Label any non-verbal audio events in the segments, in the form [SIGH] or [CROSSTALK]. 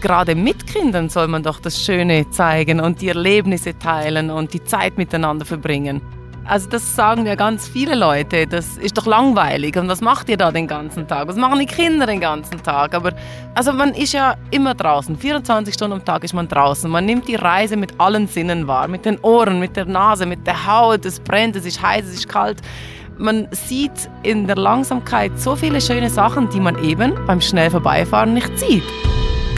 gerade mit Kindern soll man doch das Schöne zeigen und die Erlebnisse teilen und die Zeit miteinander verbringen. Also das sagen ja ganz viele Leute, das ist doch langweilig und was macht ihr da den ganzen Tag? Was machen die Kinder den ganzen Tag? Aber also man ist ja immer draußen, 24 Stunden am Tag ist man draußen. Man nimmt die Reise mit allen Sinnen wahr, mit den Ohren, mit der Nase, mit der Haut, es brennt, es ist heiß, es ist kalt. Man sieht in der Langsamkeit so viele schöne Sachen, die man eben beim schnell vorbeifahren nicht sieht.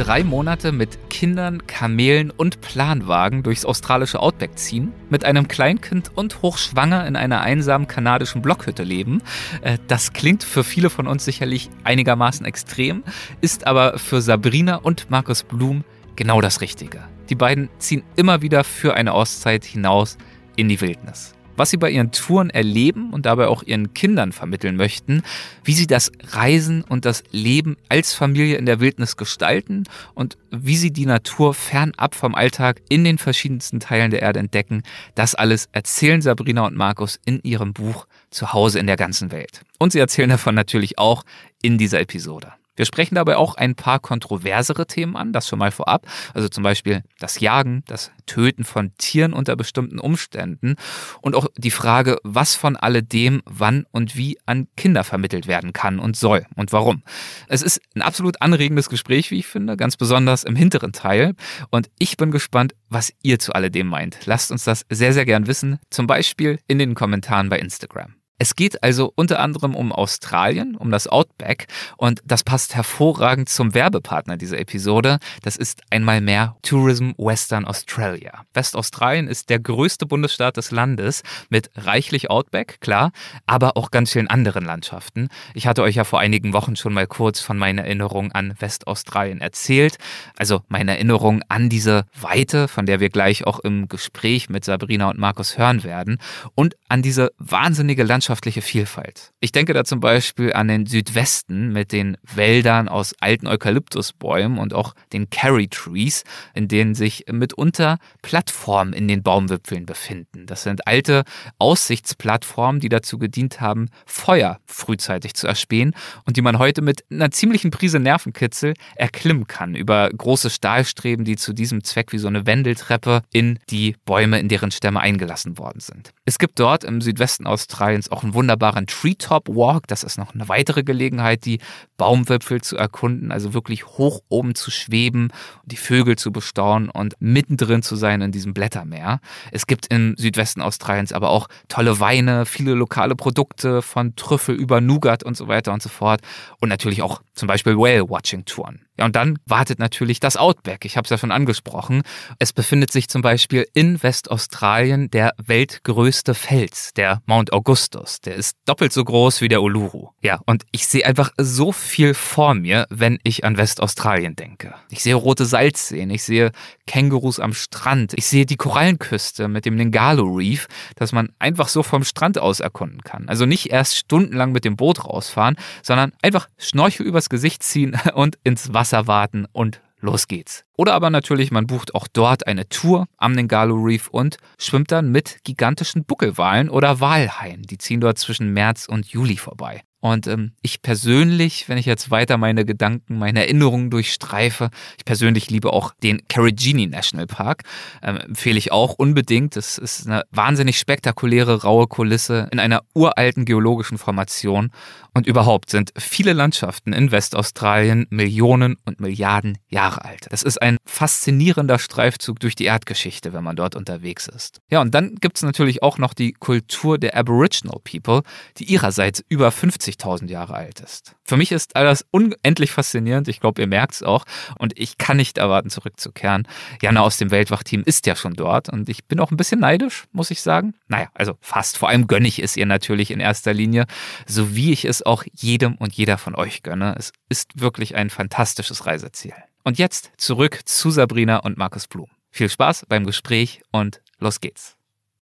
Drei Monate mit Kindern, Kamelen und Planwagen durchs australische Outback ziehen, mit einem Kleinkind und hochschwanger in einer einsamen kanadischen Blockhütte leben. Äh, das klingt für viele von uns sicherlich einigermaßen extrem, ist aber für Sabrina und Markus Blum genau das Richtige. Die beiden ziehen immer wieder für eine Auszeit hinaus in die Wildnis was sie bei ihren Touren erleben und dabei auch ihren Kindern vermitteln möchten, wie sie das Reisen und das Leben als Familie in der Wildnis gestalten und wie sie die Natur fernab vom Alltag in den verschiedensten Teilen der Erde entdecken. Das alles erzählen Sabrina und Markus in ihrem Buch Zuhause in der ganzen Welt. Und sie erzählen davon natürlich auch in dieser Episode. Wir sprechen dabei auch ein paar kontroversere Themen an, das schon mal vorab. Also zum Beispiel das Jagen, das Töten von Tieren unter bestimmten Umständen und auch die Frage, was von alledem wann und wie an Kinder vermittelt werden kann und soll und warum. Es ist ein absolut anregendes Gespräch, wie ich finde, ganz besonders im hinteren Teil. Und ich bin gespannt, was ihr zu alledem meint. Lasst uns das sehr, sehr gern wissen, zum Beispiel in den Kommentaren bei Instagram. Es geht also unter anderem um Australien, um das Outback und das passt hervorragend zum Werbepartner dieser Episode. Das ist einmal mehr Tourism Western Australia. Westaustralien ist der größte Bundesstaat des Landes mit reichlich Outback, klar, aber auch ganz vielen anderen Landschaften. Ich hatte euch ja vor einigen Wochen schon mal kurz von meiner Erinnerung an Westaustralien erzählt. Also meine Erinnerung an diese Weite, von der wir gleich auch im Gespräch mit Sabrina und Markus hören werden und an diese wahnsinnige Landschaft landschaftliche Vielfalt. Ich denke da zum Beispiel an den Südwesten mit den Wäldern aus alten Eukalyptusbäumen und auch den Carry Trees, in denen sich mitunter Plattformen in den Baumwipfeln befinden. Das sind alte Aussichtsplattformen, die dazu gedient haben, Feuer frühzeitig zu erspähen und die man heute mit einer ziemlichen Prise Nervenkitzel erklimmen kann über große Stahlstreben, die zu diesem Zweck wie so eine Wendeltreppe in die Bäume, in deren Stämme eingelassen worden sind. Es gibt dort im Südwesten Australiens auch auch einen wunderbaren Treetop Walk. Das ist noch eine weitere Gelegenheit, die Baumwipfel zu erkunden, also wirklich hoch oben zu schweben, die Vögel zu bestaunen und mittendrin zu sein in diesem Blättermeer. Es gibt im Südwesten Australiens aber auch tolle Weine, viele lokale Produkte von Trüffel über Nougat und so weiter und so fort. Und natürlich auch zum Beispiel Whale-Watching-Touren. Ja, und dann wartet natürlich das Outback. Ich habe es ja schon angesprochen. Es befindet sich zum Beispiel in Westaustralien der weltgrößte Fels, der Mount Augustus. Der ist doppelt so groß wie der Uluru. Ja, und ich sehe einfach so viel vor mir, wenn ich an Westaustralien denke. Ich sehe rote Salzseen, ich sehe Kängurus am Strand, ich sehe die Korallenküste mit dem Ningalo Reef, das man einfach so vom Strand aus erkunden kann. Also nicht erst stundenlang mit dem Boot rausfahren, sondern einfach Schnorchel übers Gesicht ziehen [LAUGHS] und ins Wasser Wasser warten und los geht's. Oder aber natürlich, man bucht auch dort eine Tour am Nengalo Reef und schwimmt dann mit gigantischen Buckelwalen oder Walhaien. Die ziehen dort zwischen März und Juli vorbei. Und ähm, ich persönlich, wenn ich jetzt weiter meine Gedanken, meine Erinnerungen durchstreife, ich persönlich liebe auch den Carigini National Park. Ähm, empfehle ich auch unbedingt. Das ist eine wahnsinnig spektakuläre, raue Kulisse in einer uralten geologischen Formation. Und überhaupt sind viele Landschaften in Westaustralien Millionen und Milliarden Jahre alt. Das ist ein faszinierender Streifzug durch die Erdgeschichte, wenn man dort unterwegs ist. Ja, und dann gibt es natürlich auch noch die Kultur der Aboriginal People, die ihrerseits über 50.000 Jahre alt ist. Für mich ist all das unendlich faszinierend. Ich glaube, ihr merkt es auch. Und ich kann nicht erwarten, zurückzukehren. Jana aus dem Weltwachteam ist ja schon dort. Und ich bin auch ein bisschen neidisch, muss ich sagen. Naja, also fast. Vor allem gönne ich es ihr natürlich in erster Linie, so wie ich es auch jedem und jeder von euch gönne. Es ist wirklich ein fantastisches Reiseziel. Und jetzt zurück zu Sabrina und Markus Blum. Viel Spaß beim Gespräch und los geht's.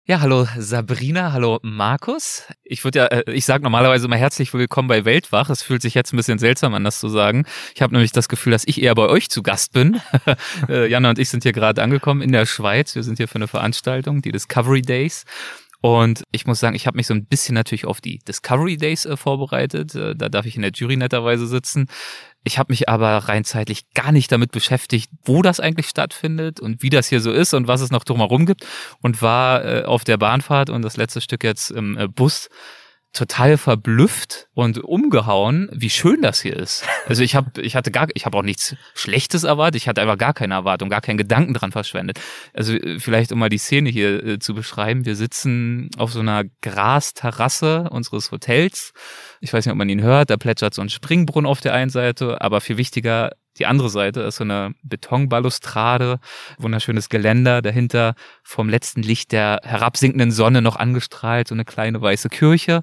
Ja, hallo Sabrina, hallo Markus. Ich würde ja, äh, ich sage normalerweise immer herzlich willkommen bei Weltwach. Es fühlt sich jetzt ein bisschen seltsam an, das zu sagen. Ich habe nämlich das Gefühl, dass ich eher bei euch zu Gast bin. [LAUGHS] Äh, Jana und ich sind hier gerade angekommen in der Schweiz. Wir sind hier für eine Veranstaltung, die Discovery Days. Und ich muss sagen, ich habe mich so ein bisschen natürlich auf die Discovery Days äh, vorbereitet. Äh, da darf ich in der Jury netterweise sitzen. Ich habe mich aber rein zeitlich gar nicht damit beschäftigt, wo das eigentlich stattfindet und wie das hier so ist und was es noch drumherum gibt und war äh, auf der Bahnfahrt und das letzte Stück jetzt im äh, Bus total verblüfft und umgehauen, wie schön das hier ist. Also ich habe, ich hatte gar, ich habe auch nichts Schlechtes erwartet. Ich hatte einfach gar keine Erwartung, gar keinen Gedanken dran verschwendet. Also äh, vielleicht um mal die Szene hier äh, zu beschreiben: Wir sitzen auf so einer Grasterrasse unseres Hotels. Ich weiß nicht, ob man ihn hört. Da plätschert so ein Springbrunnen auf der einen Seite, aber viel wichtiger die andere Seite ist so eine Betonbalustrade, wunderschönes Geländer, dahinter vom letzten Licht der herabsinkenden Sonne noch angestrahlt, so eine kleine weiße Kirche.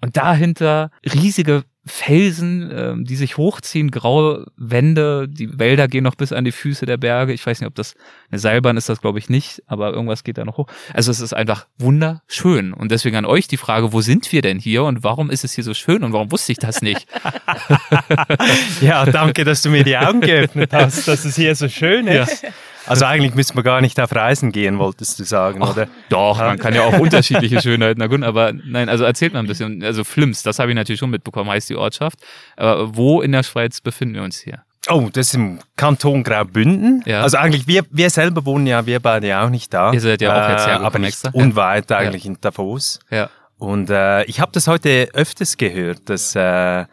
Und dahinter riesige Felsen, äh, die sich hochziehen, graue Wände, die Wälder gehen noch bis an die Füße der Berge. Ich weiß nicht, ob das eine Seilbahn ist, das glaube ich nicht, aber irgendwas geht da noch hoch. Also es ist einfach wunderschön. Und deswegen an euch die Frage, wo sind wir denn hier und warum ist es hier so schön und warum wusste ich das nicht? [LAUGHS] [LAUGHS] ja, danke, dass du mir die Augen geöffnet hast, dass es hier so schön ist. Ja. Also eigentlich müsste man gar nicht auf Reisen gehen, wolltest du sagen, Ach, oder? Doch, man kann ja auch unterschiedliche Schönheiten erkunden, aber nein, also erzählt mal ein bisschen. Also Flims, das habe ich natürlich schon mitbekommen, heißt die Ortschaft. Aber wo in der Schweiz befinden wir uns hier? Oh, das ist im Kanton Graubünden. Ja. Also eigentlich, wir, wir selber wohnen ja, wir beide ja auch nicht da. Ihr seid ja auch jetzt äh, Aber nicht extra. unweit eigentlich ja. in Davos. Ja. Und äh, ich habe das heute öfters gehört, dass äh,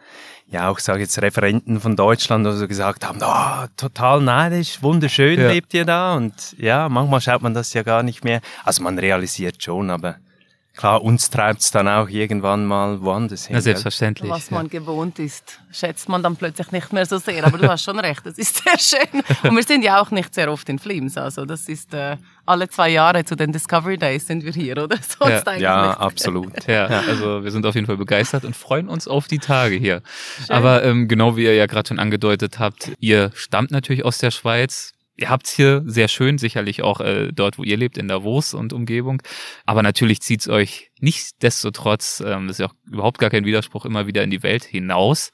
ja auch sage jetzt Referenten von Deutschland oder so gesagt haben, oh, total neidisch, wunderschön ja. lebt ihr da und ja, manchmal schaut man das ja gar nicht mehr. Also man realisiert schon, aber Klar, uns treibt es dann auch irgendwann mal woanders hin. Ja, selbstverständlich. Was man ja. gewohnt ist, schätzt man dann plötzlich nicht mehr so sehr. Aber du hast schon recht, das ist [LAUGHS] sehr schön. Und wir sind ja auch nicht sehr oft in Flims. Also das ist äh, alle zwei Jahre zu den Discovery Days sind wir hier, oder? [LAUGHS] Sonst ja, ja absolut. [LAUGHS] Ja, also wir sind auf jeden Fall begeistert und freuen uns auf die Tage hier. Schön. Aber ähm, genau wie ihr ja gerade schon angedeutet habt, ihr stammt natürlich aus der Schweiz ihr habt's hier sehr schön, sicherlich auch äh, dort, wo ihr lebt, in Davos und Umgebung. Aber natürlich zieht's euch Nichtsdestotrotz, ähm, das ist ja auch überhaupt gar kein Widerspruch, immer wieder in die Welt hinaus.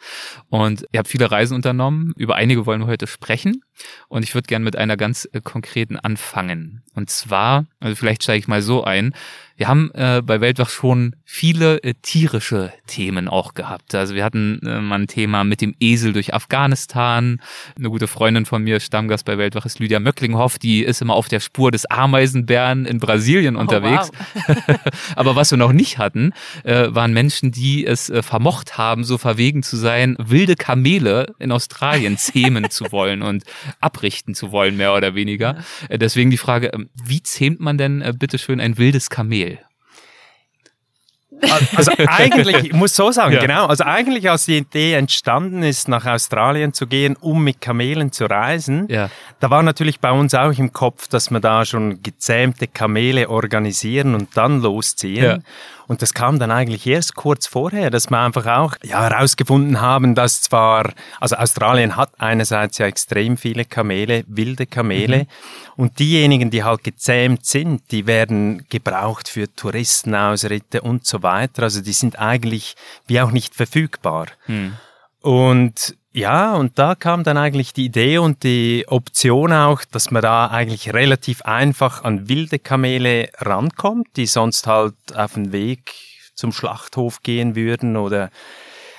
Und ihr habt viele Reisen unternommen. Über einige wollen wir heute sprechen. Und ich würde gerne mit einer ganz äh, konkreten anfangen. Und zwar, also vielleicht steige ich mal so ein. Wir haben äh, bei Weltwach schon viele äh, tierische Themen auch gehabt. Also wir hatten äh, mal ein Thema mit dem Esel durch Afghanistan. Eine gute Freundin von mir, Stammgast bei Weltwach, ist Lydia Möcklinghoff. Die ist immer auf der Spur des Ameisenbären in Brasilien oh, unterwegs. Wow. [LAUGHS] Aber was wir noch nicht hatten, äh, waren Menschen, die es äh, vermocht haben, so verwegen zu sein, wilde Kamele in Australien [LAUGHS] zähmen zu wollen und abrichten zu wollen, mehr oder weniger. Äh, deswegen die Frage, ähm, wie zähmt man denn äh, bitteschön ein wildes Kamel? Also eigentlich, ich muss so sagen, ja. genau, also eigentlich als die Idee entstanden ist, nach Australien zu gehen, um mit Kamelen zu reisen, ja. da war natürlich bei uns auch im Kopf, dass wir da schon gezähmte Kamele organisieren und dann losziehen. Ja. Und das kam dann eigentlich erst kurz vorher, dass wir einfach auch ja, herausgefunden haben, dass zwar, also Australien hat einerseits ja extrem viele Kamele, wilde Kamele, mhm. und diejenigen, die halt gezähmt sind, die werden gebraucht für Touristenausritte und so weiter. Also die sind eigentlich wie auch nicht verfügbar. Mhm. Und ja, und da kam dann eigentlich die Idee und die Option auch, dass man da eigentlich relativ einfach an wilde Kamele rankommt, die sonst halt auf den Weg zum Schlachthof gehen würden oder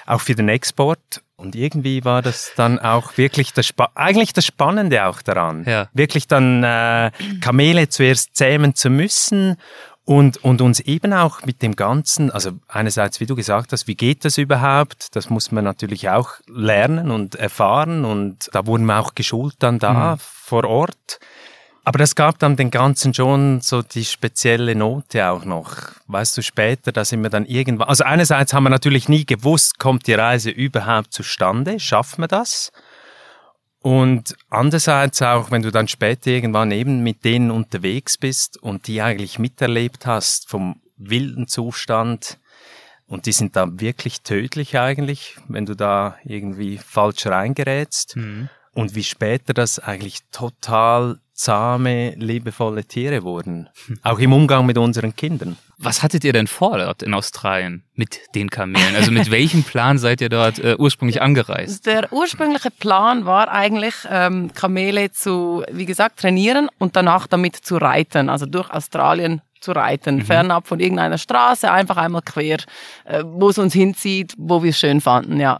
auch für den Export. Und irgendwie war das dann auch wirklich das Spa eigentlich das Spannende auch daran. Ja. Wirklich dann äh, Kamele zuerst zähmen zu müssen und, und uns eben auch mit dem Ganzen, also einerseits, wie du gesagt hast, wie geht das überhaupt? Das muss man natürlich auch lernen und erfahren und da wurden wir auch geschult dann da mhm. vor Ort. Aber das gab dann den Ganzen schon so die spezielle Note auch noch. Weißt du, später, da sind wir dann irgendwann, also einerseits haben wir natürlich nie gewusst, kommt die Reise überhaupt zustande, schaffen wir das? Und andererseits auch, wenn du dann später irgendwann eben mit denen unterwegs bist und die eigentlich miterlebt hast vom wilden Zustand, und die sind dann wirklich tödlich eigentlich, wenn du da irgendwie falsch reingerätst. Mhm. und wie später das eigentlich total zahme, liebevolle Tiere wurden. [LAUGHS] Auch im Umgang mit unseren Kindern. Was hattet ihr denn vor dort in Australien mit den Kamelen? Also mit welchem Plan seid ihr dort äh, ursprünglich angereist? Der ursprüngliche Plan war eigentlich, ähm, Kamele zu, wie gesagt, trainieren und danach damit zu reiten, also durch Australien zu reiten, mhm. fernab von irgendeiner Straße, einfach einmal quer, äh, wo es uns hinzieht, wo wir es schön fanden, ja.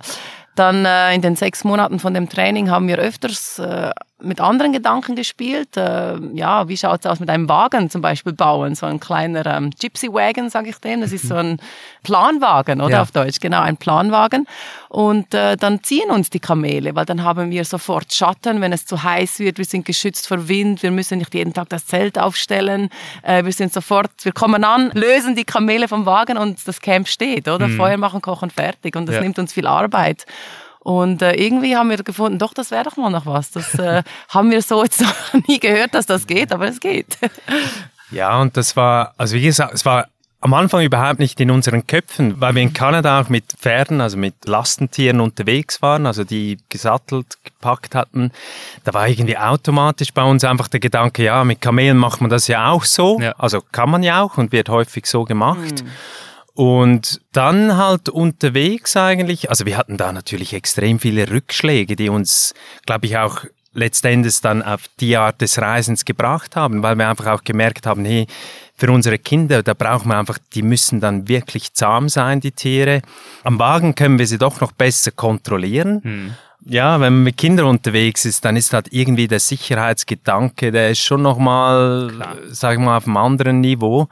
Dann äh, in den sechs Monaten von dem Training haben wir öfters äh, mit anderen Gedanken gespielt. Äh, ja, wie schaut's aus mit einem Wagen zum Beispiel bauen? So ein kleiner ähm, Gypsy Wagon, sage ich dem. Das ist so ein Planwagen, oder ja. auf Deutsch? Genau, ein Planwagen. Und äh, dann ziehen uns die Kamele, weil dann haben wir sofort Schatten, wenn es zu heiß wird. Wir sind geschützt vor Wind. Wir müssen nicht jeden Tag das Zelt aufstellen. Äh, wir sind sofort, wir kommen an, lösen die Kamele vom Wagen und das Camp steht, oder? Mhm. Feuer machen, kochen, fertig. Und das ja. nimmt uns viel Arbeit. Und äh, irgendwie haben wir gefunden, doch, das wäre doch mal noch was. Das äh, [LAUGHS] haben wir so jetzt noch [LAUGHS] nie gehört, dass das geht, aber es geht. [LAUGHS] Ja, und das war, also wie gesagt, es war am Anfang überhaupt nicht in unseren Köpfen, weil wir in Kanada auch mit Pferden, also mit Lastentieren unterwegs waren, also die gesattelt, gepackt hatten. Da war irgendwie automatisch bei uns einfach der Gedanke, ja, mit Kamelen macht man das ja auch so. Ja. Also kann man ja auch und wird häufig so gemacht. Mhm. Und dann halt unterwegs eigentlich, also wir hatten da natürlich extrem viele Rückschläge, die uns, glaube ich, auch letztendlich dann auf die Art des Reisens gebracht haben, weil wir einfach auch gemerkt haben, hey, für unsere Kinder, da brauchen wir einfach, die müssen dann wirklich zahm sein, die Tiere. Am Wagen können wir sie doch noch besser kontrollieren. Hm. Ja, wenn man mit Kindern unterwegs ist, dann ist halt irgendwie der Sicherheitsgedanke, der ist schon nochmal, sag ich mal, auf einem anderen Niveau.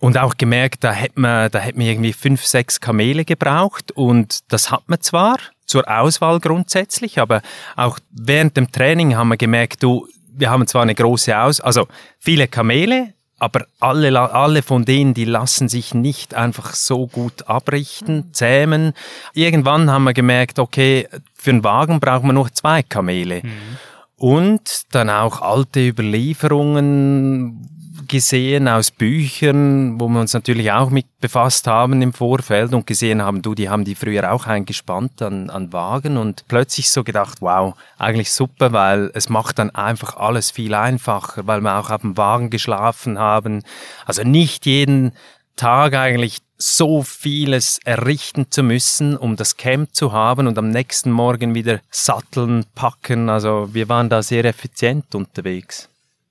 Und auch gemerkt, da hätte man, da hätte man irgendwie fünf, sechs Kamele gebraucht und das hat man zwar zur Auswahl grundsätzlich, aber auch während dem Training haben wir gemerkt, du, wir haben zwar eine große Aus, also viele Kamele, aber alle, alle von denen, die lassen sich nicht einfach so gut abrichten, zähmen. Irgendwann haben wir gemerkt, okay, für einen Wagen brauchen wir noch zwei Kamele. Mhm. Und dann auch alte Überlieferungen, gesehen aus Büchern, wo wir uns natürlich auch mit befasst haben im Vorfeld und gesehen haben, du, die haben die früher auch eingespannt an, an Wagen und plötzlich so gedacht, wow, eigentlich super, weil es macht dann einfach alles viel einfacher, weil wir auch auf dem Wagen geschlafen haben. Also nicht jeden Tag eigentlich so vieles errichten zu müssen, um das Camp zu haben und am nächsten Morgen wieder satteln, packen. Also wir waren da sehr effizient unterwegs.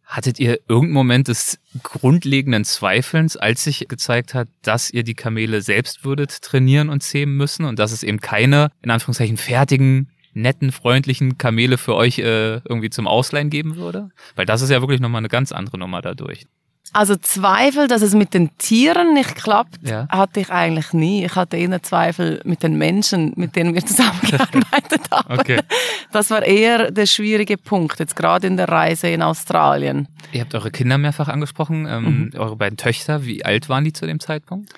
Hattet ihr irgendeinen Moment des grundlegenden Zweifelns, als sich gezeigt hat, dass ihr die Kamele selbst würdet trainieren und zähmen müssen und dass es eben keine, in Anführungszeichen, fertigen, netten, freundlichen Kamele für euch äh, irgendwie zum Ausleihen geben würde? Weil das ist ja wirklich nochmal eine ganz andere Nummer dadurch. Also Zweifel, dass es mit den Tieren nicht klappt, ja. hatte ich eigentlich nie. Ich hatte eher Zweifel mit den Menschen, mit denen wir zusammengearbeitet [LAUGHS] haben. Okay. Das war eher der schwierige Punkt, jetzt gerade in der Reise in Australien. Ihr habt eure Kinder mehrfach angesprochen, ähm, mhm. eure beiden Töchter. Wie alt waren die zu dem Zeitpunkt?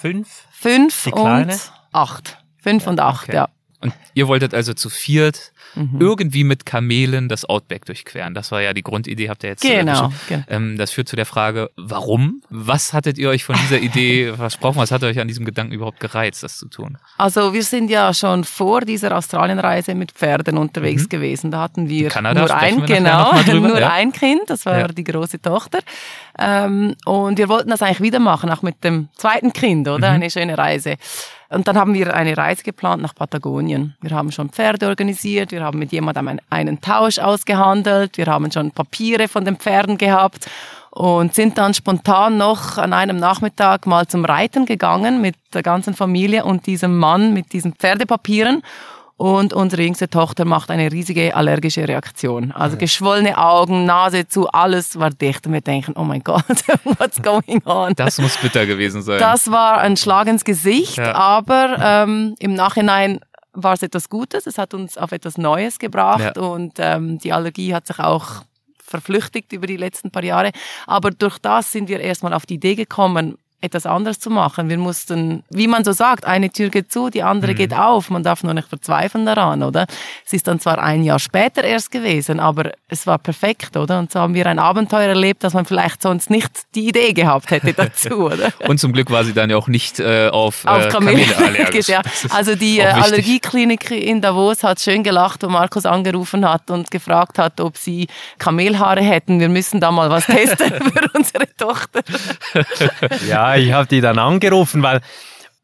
Fünf. Fünf und acht. Fünf ja, und acht, okay. ja. Und ihr wolltet also zu viert mhm. irgendwie mit Kamelen das Outback durchqueren. Das war ja die Grundidee, habt ihr jetzt äh, genau, genau. Ähm, das führt zu der Frage, warum? Was hattet ihr euch von dieser Idee [LAUGHS] versprochen? Was hat euch an diesem Gedanken überhaupt gereizt, das zu tun? Also wir sind ja schon vor dieser Australienreise mit Pferden unterwegs mhm. gewesen. Da hatten wir Kanada, nur ein, genau, [LAUGHS] nur ja. ein Kind, das war ja. die große Tochter. Ähm, und wir wollten das eigentlich wieder machen, auch mit dem zweiten Kind, oder? Mhm. Eine schöne Reise. Und dann haben wir eine Reise geplant nach Patagonien. Wir haben schon Pferde organisiert, wir haben mit jemandem einen Tausch ausgehandelt, wir haben schon Papiere von den Pferden gehabt und sind dann spontan noch an einem Nachmittag mal zum Reiten gegangen mit der ganzen Familie und diesem Mann mit diesen Pferdepapieren und unsere jüngste Tochter macht eine riesige allergische Reaktion. Also ja. geschwollene Augen, Nase zu, alles war dicht. Und wir denken, oh mein Gott, [LAUGHS] what's going on? Das muss bitter gewesen sein. Das war ein Schlag ins Gesicht, ja. aber ähm, im Nachhinein war es etwas Gutes. Es hat uns auf etwas Neues gebracht ja. und ähm, die Allergie hat sich auch verflüchtigt über die letzten paar Jahre. Aber durch das sind wir erstmal auf die Idee gekommen, etwas anderes zu machen. Wir mussten, wie man so sagt, eine Tür geht zu, die andere mhm. geht auf. Man darf nur nicht verzweifeln daran, oder? Es ist dann zwar ein Jahr später erst gewesen, aber es war perfekt, oder? Und so haben wir ein Abenteuer erlebt, das man vielleicht sonst nicht die Idee gehabt hätte dazu, [LAUGHS] oder? Und zum Glück war sie dann ja auch nicht äh, auf, auf äh, Kamele, Kamele [LAUGHS] allergisch. ja. Also die äh, Allergieklinik in Davos hat schön gelacht, wo Markus angerufen hat und gefragt hat, ob sie Kamelhaare hätten. Wir müssen da mal was testen [LAUGHS] für unsere Tochter. ja, ich habe die dann angerufen, weil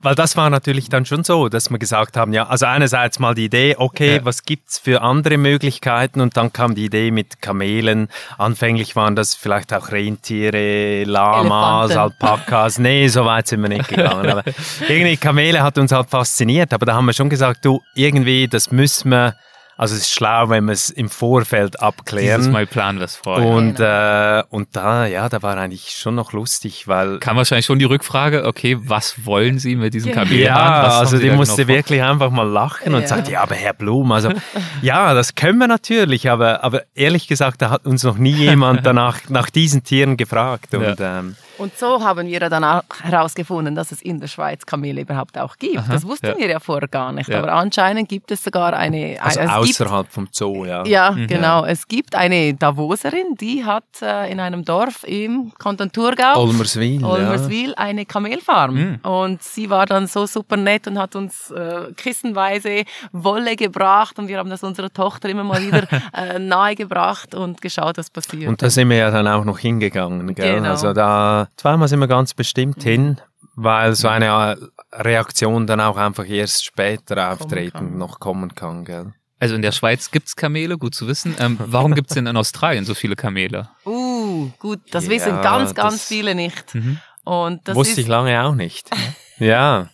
weil das war natürlich dann schon so, dass wir gesagt haben, ja, also einerseits mal die Idee, okay, ja. was gibt's für andere Möglichkeiten? Und dann kam die Idee mit Kamelen. Anfänglich waren das vielleicht auch Rentiere, Lamas, Elefanten. Alpakas. Nee, so weit sind wir nicht gegangen. Aber [LAUGHS] irgendwie Kamele hat uns halt fasziniert. Aber da haben wir schon gesagt, du, irgendwie, das müssen wir also es ist schlau, wenn wir es im Vorfeld abklären. Dieses Mal planen wir es vorher. Und, genau. äh, und da, ja, da war eigentlich schon noch lustig, weil... Kam wahrscheinlich schon die Rückfrage, okay, was wollen Sie mit diesem Kamel? Ja, also die musste genau wirklich einfach mal lachen ja. und sagt, ja, aber Herr Blum, also [LAUGHS] ja, das können wir natürlich, aber, aber ehrlich gesagt, da hat uns noch nie jemand [LAUGHS] danach nach diesen Tieren gefragt. Und, ja. ähm, und so haben wir dann auch herausgefunden, dass es in der Schweiz Kamele überhaupt auch gibt. Aha, das wussten ja. wir ja vorher gar nicht. Ja. Aber anscheinend gibt es sogar eine. Also außerhalb vom Zoo, ja. Ja, mhm. genau. Es gibt eine Davoserin, die hat äh, in einem Dorf im Kanton Thurgau, Olmerswil, Olmerswil ja. eine Kamelfarm. Mhm. Und sie war dann so super nett und hat uns äh, kissenweise Wolle gebracht und wir haben das unserer Tochter immer mal wieder [LAUGHS] äh, nahegebracht und geschaut, was passiert. Und da sind wir ja dann auch noch hingegangen. Gell? Genau. Also da zweimal sind wir ganz bestimmt hin, weil so eine Reaktion dann auch einfach erst später auftreten noch kommen kann, gell? Also in der Schweiz gibt es Kamele, gut zu wissen. Ähm, warum [LAUGHS] es denn in Australien so viele Kamele? Uh, gut, das ja, wissen ganz, ganz viele nicht. Mhm. Und das Wusste ist, ich lange auch nicht. [LAUGHS] ja.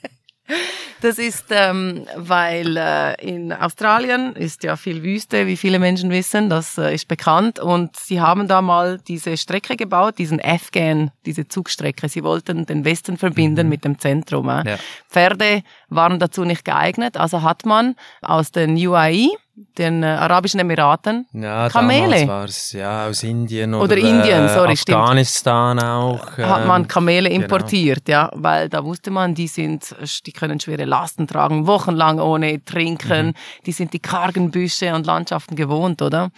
[LAUGHS] Das ist, ähm, weil äh, in Australien ist ja viel Wüste, wie viele Menschen wissen, das äh, ist bekannt. Und sie haben da mal diese Strecke gebaut, diesen Afghan, diese Zugstrecke. Sie wollten den Westen verbinden mhm. mit dem Zentrum. Äh. Ja. Pferde waren dazu nicht geeignet, also hat man aus den UAE den äh, Arabischen Emiraten. Ja, Kamele. war es ja aus Indien oder, oder Indien, sorry, Afghanistan stimmt. auch. Äh, Hat man ähm, Kamele genau. importiert, genau. ja, weil da wusste man, die sind, die können schwere Lasten tragen, wochenlang ohne Trinken, mhm. die sind die kargen Büsche und Landschaften gewohnt, oder?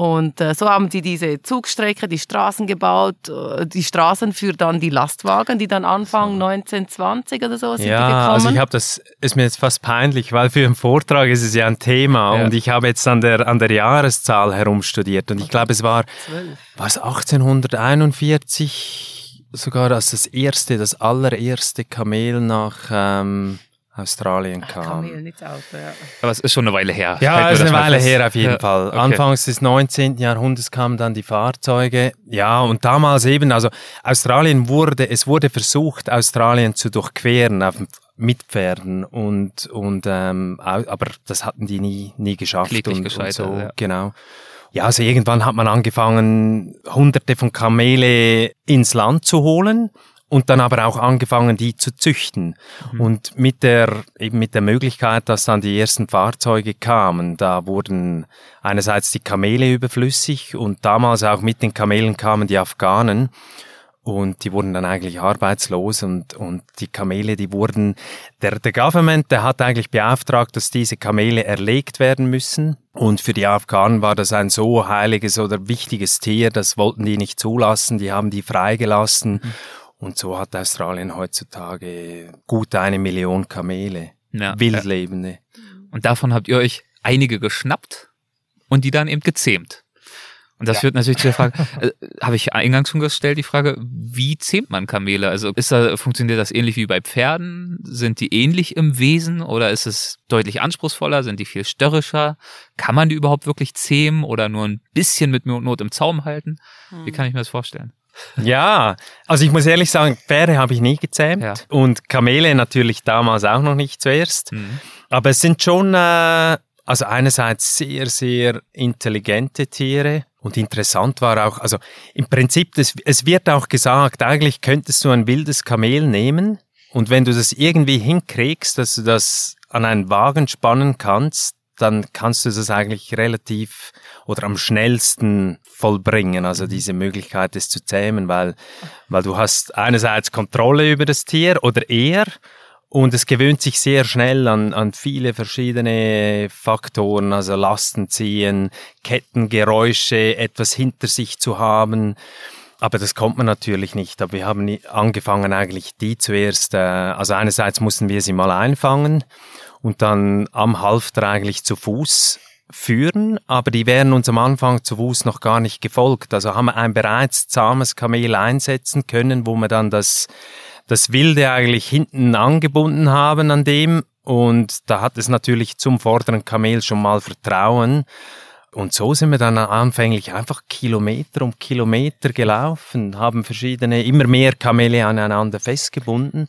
Und äh, so haben sie diese Zugstrecke, die Straßen gebaut, äh, die Straßen für dann die Lastwagen, die dann Anfang so. 1920 oder so sind ja, die gekommen. also ich habe das, ist mir jetzt fast peinlich, weil für einen Vortrag ist es ja ein Thema ja. und ich habe jetzt an der, an der Jahreszahl herumstudiert und ich glaube, es war, war es 1841 sogar als das erste, das allererste Kamel nach... Ähm, Australien kam. Kamel, nicht Auto, ja. Aber es ist schon eine Weile her. Ja, es ist eine Weile her auf jeden ja, Fall. Okay. Anfangs des 19. Jahrhunderts kamen dann die Fahrzeuge. Ja, und damals eben, also Australien wurde, es wurde versucht, Australien zu durchqueren auf, mit Pferden und, und ähm, aber das hatten die nie, nie geschafft. und, und so, ja. genau. Ja, also irgendwann hat man angefangen, hunderte von Kamele ins Land zu holen und dann aber auch angefangen, die zu züchten. Mhm. Und mit der, eben mit der Möglichkeit, dass dann die ersten Fahrzeuge kamen, da wurden einerseits die Kamele überflüssig und damals auch mit den Kamelen kamen die Afghanen. Und die wurden dann eigentlich arbeitslos und, und die Kamele, die wurden, der, der Government, der hat eigentlich beauftragt, dass diese Kamele erlegt werden müssen. Und für die Afghanen war das ein so heiliges oder wichtiges Tier, das wollten die nicht zulassen, die haben die freigelassen. Mhm. Und so hat Australien heutzutage gut eine Million Kamele, ja, wildlebende. Und davon habt ihr euch einige geschnappt und die dann eben gezähmt. Und das ja. führt natürlich zu der Frage, [LAUGHS] äh, habe ich eingangs schon gestellt, die Frage, wie zähmt man Kamele? Also ist da, funktioniert das ähnlich wie bei Pferden? Sind die ähnlich im Wesen oder ist es deutlich anspruchsvoller? Sind die viel störrischer? Kann man die überhaupt wirklich zähmen oder nur ein bisschen mit Not im Zaum halten? Wie hm. kann ich mir das vorstellen? Ja, also ich muss ehrlich sagen, Pferde habe ich nie gezähmt ja. und Kamele natürlich damals auch noch nicht zuerst. Mhm. Aber es sind schon, äh, also einerseits sehr, sehr intelligente Tiere und interessant war auch, also im Prinzip, das, es wird auch gesagt, eigentlich könntest du ein wildes Kamel nehmen und wenn du das irgendwie hinkriegst, dass du das an einen Wagen spannen kannst, dann kannst du das eigentlich relativ oder am schnellsten vollbringen, also mhm. diese Möglichkeit, es zu zähmen, weil, weil du hast einerseits Kontrolle über das Tier oder er und es gewöhnt sich sehr schnell an, an viele verschiedene Faktoren, also Lasten ziehen, Kettengeräusche, etwas hinter sich zu haben. Aber das kommt man natürlich nicht. Aber wir haben angefangen eigentlich die zuerst, äh, also einerseits mussten wir sie mal einfangen und dann am Halfter eigentlich zu Fuß führen, aber die wären uns am Anfang zu Fuß noch gar nicht gefolgt. Also haben wir ein bereits zahmes Kamel einsetzen können, wo wir dann das, das Wilde eigentlich hinten angebunden haben an dem und da hat es natürlich zum vorderen Kamel schon mal Vertrauen. Und so sind wir dann anfänglich einfach Kilometer um Kilometer gelaufen, haben verschiedene, immer mehr Kamele aneinander festgebunden.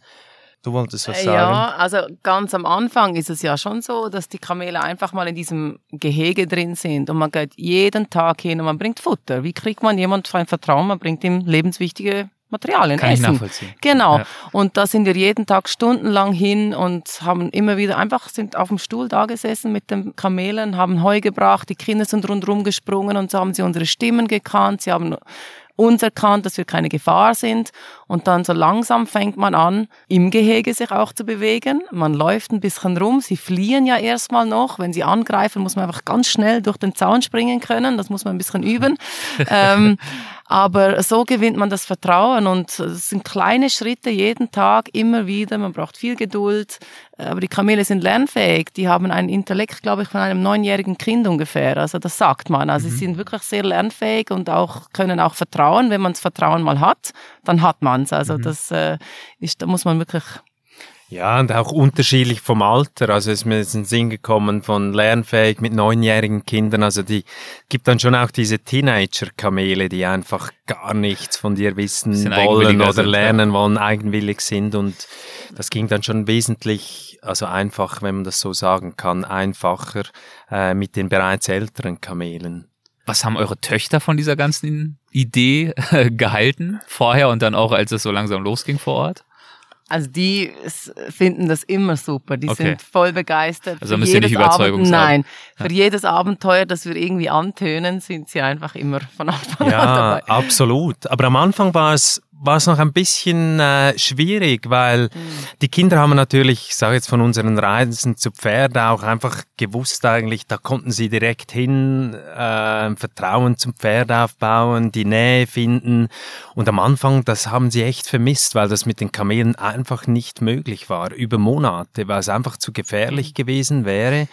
Du wolltest was sagen? Ja, also ganz am Anfang ist es ja schon so, dass die Kamele einfach mal in diesem Gehege drin sind und man geht jeden Tag hin und man bringt Futter. Wie kriegt man jemand für ein Vertrauen? Man bringt ihm lebenswichtige Materialien, Kann Essen. Ich nachvollziehen. Genau. Ja. Und da sind wir jeden Tag stundenlang hin und haben immer wieder einfach sind auf dem Stuhl da gesessen mit den Kamelen, haben Heu gebracht, die Kinder sind rundherum gesprungen und so haben sie unsere Stimmen gekannt, sie haben uns erkannt, dass wir keine Gefahr sind. Und dann so langsam fängt man an, im Gehege sich auch zu bewegen. Man läuft ein bisschen rum. Sie fliehen ja erstmal noch. Wenn sie angreifen, muss man einfach ganz schnell durch den Zaun springen können. Das muss man ein bisschen üben. [LAUGHS] ähm, aber so gewinnt man das Vertrauen und es sind kleine Schritte jeden Tag, immer wieder. Man braucht viel Geduld. Aber die Kamele sind lernfähig. Die haben einen Intellekt, glaube ich, von einem neunjährigen Kind ungefähr. Also das sagt man. Also mhm. sie sind wirklich sehr lernfähig und auch können auch vertrauen. Wenn man das Vertrauen mal hat, dann hat man es. Also mhm. das äh, ist, da muss man wirklich ja, und auch unterschiedlich vom Alter. Also es ist mir in den Sinn gekommen von lernfähig mit neunjährigen Kindern. Also die gibt dann schon auch diese Teenager-Kamele, die einfach gar nichts von dir wissen wollen oder sind, lernen ja. wollen, eigenwillig sind. Und das ging dann schon wesentlich, also einfach, wenn man das so sagen kann, einfacher äh, mit den bereits älteren Kamelen. Was haben eure Töchter von dieser ganzen Idee äh, gehalten? Vorher und dann auch, als es so langsam losging vor Ort? Also die finden das immer super. Die okay. sind voll begeistert. Also müsst ihr nicht Überzeugung Nein, ja. für jedes Abenteuer, das wir irgendwie antönen, sind sie einfach immer von Anfang ja, an dabei. Ja, absolut. Aber am Anfang war es war es noch ein bisschen äh, schwierig, weil mhm. die Kinder haben natürlich, ich sage jetzt von unseren Reisen zu Pferd auch einfach gewusst eigentlich, da konnten sie direkt hin, äh, Vertrauen zum Pferd aufbauen, die Nähe finden. Und am Anfang, das haben sie echt vermisst, weil das mit den Kamelen einfach nicht möglich war, über Monate, weil es einfach zu gefährlich gewesen wäre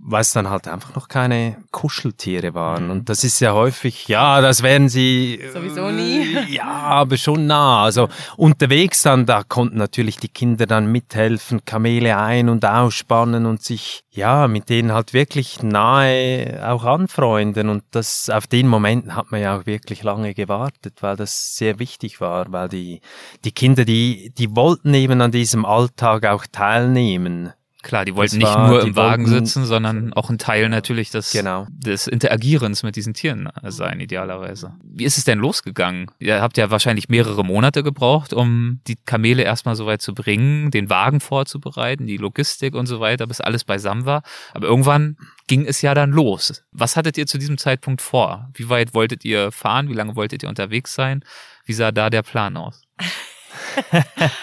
weil es dann halt einfach noch keine Kuscheltiere waren. Mhm. Und das ist ja häufig, ja, das werden sie. Sowieso nie. [LAUGHS] Ja, aber schon nah. Also unterwegs dann, da konnten natürlich die Kinder dann mithelfen, Kamele ein- und ausspannen und sich, ja, mit denen halt wirklich nahe auch anfreunden. Und das, auf den Momenten hat man ja auch wirklich lange gewartet, weil das sehr wichtig war, weil die, die Kinder, die, die wollten eben an diesem Alltag auch teilnehmen. Klar, die wollten nicht nur im Wagen wollten, sitzen, sondern auch ein Teil natürlich des, genau. des Interagierens mit diesen Tieren sein, idealerweise. Wie ist es denn losgegangen? Ihr habt ja wahrscheinlich mehrere Monate gebraucht, um die Kamele erstmal so weit zu bringen, den Wagen vorzubereiten, die Logistik und so weiter, bis alles beisammen war. Aber irgendwann ging es ja dann los. Was hattet ihr zu diesem Zeitpunkt vor? Wie weit wolltet ihr fahren? Wie lange wolltet ihr unterwegs sein? Wie sah da der Plan aus? [LAUGHS]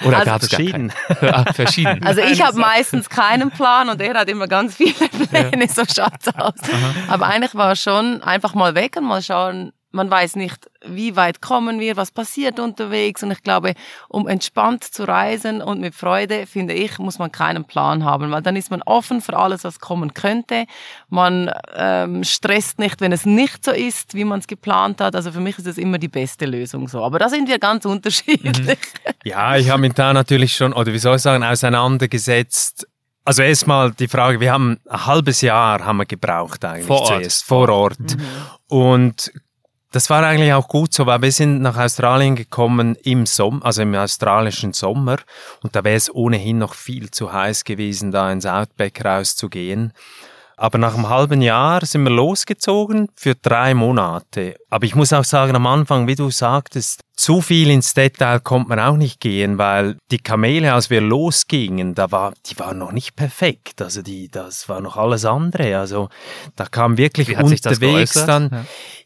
Oder also, gab es verschieden? [LAUGHS] ah, verschieden. Also ich habe meistens keinen Plan und er hat immer ganz viele Pläne, ja. so schaut's aus. Aha. Aber eigentlich war es schon einfach mal weg und mal schauen, man weiß nicht, wie weit kommen wir, was passiert unterwegs. Und ich glaube, um entspannt zu reisen und mit Freude, finde ich, muss man keinen Plan haben, weil dann ist man offen für alles, was kommen könnte. Man ähm, stresst nicht, wenn es nicht so ist, wie man es geplant hat. Also für mich ist es immer die beste Lösung so. Aber da sind wir ganz unterschiedlich. Mhm. [LAUGHS] Ja, ich habe mich da natürlich schon, oder wie soll ich sagen, auseinandergesetzt also erstmal die Frage, wir haben ein halbes Jahr haben wir gebraucht eigentlich vor Ort. zuerst, vor Ort. Mhm. Und das war eigentlich auch gut so, weil wir sind nach Australien gekommen im Sommer, also im australischen Sommer. Und da wäre es ohnehin noch viel zu heiß gewesen, da ins Outback rauszugehen. Aber nach einem halben Jahr sind wir losgezogen für drei Monate. Aber ich muss auch sagen, am Anfang, wie du sagtest, zu viel ins Detail kommt man auch nicht gehen, weil die Kamele, als wir losgingen, da war, die waren noch nicht perfekt. Also die, das war noch alles andere. Also da kam wirklich unterwegs dann. Ja.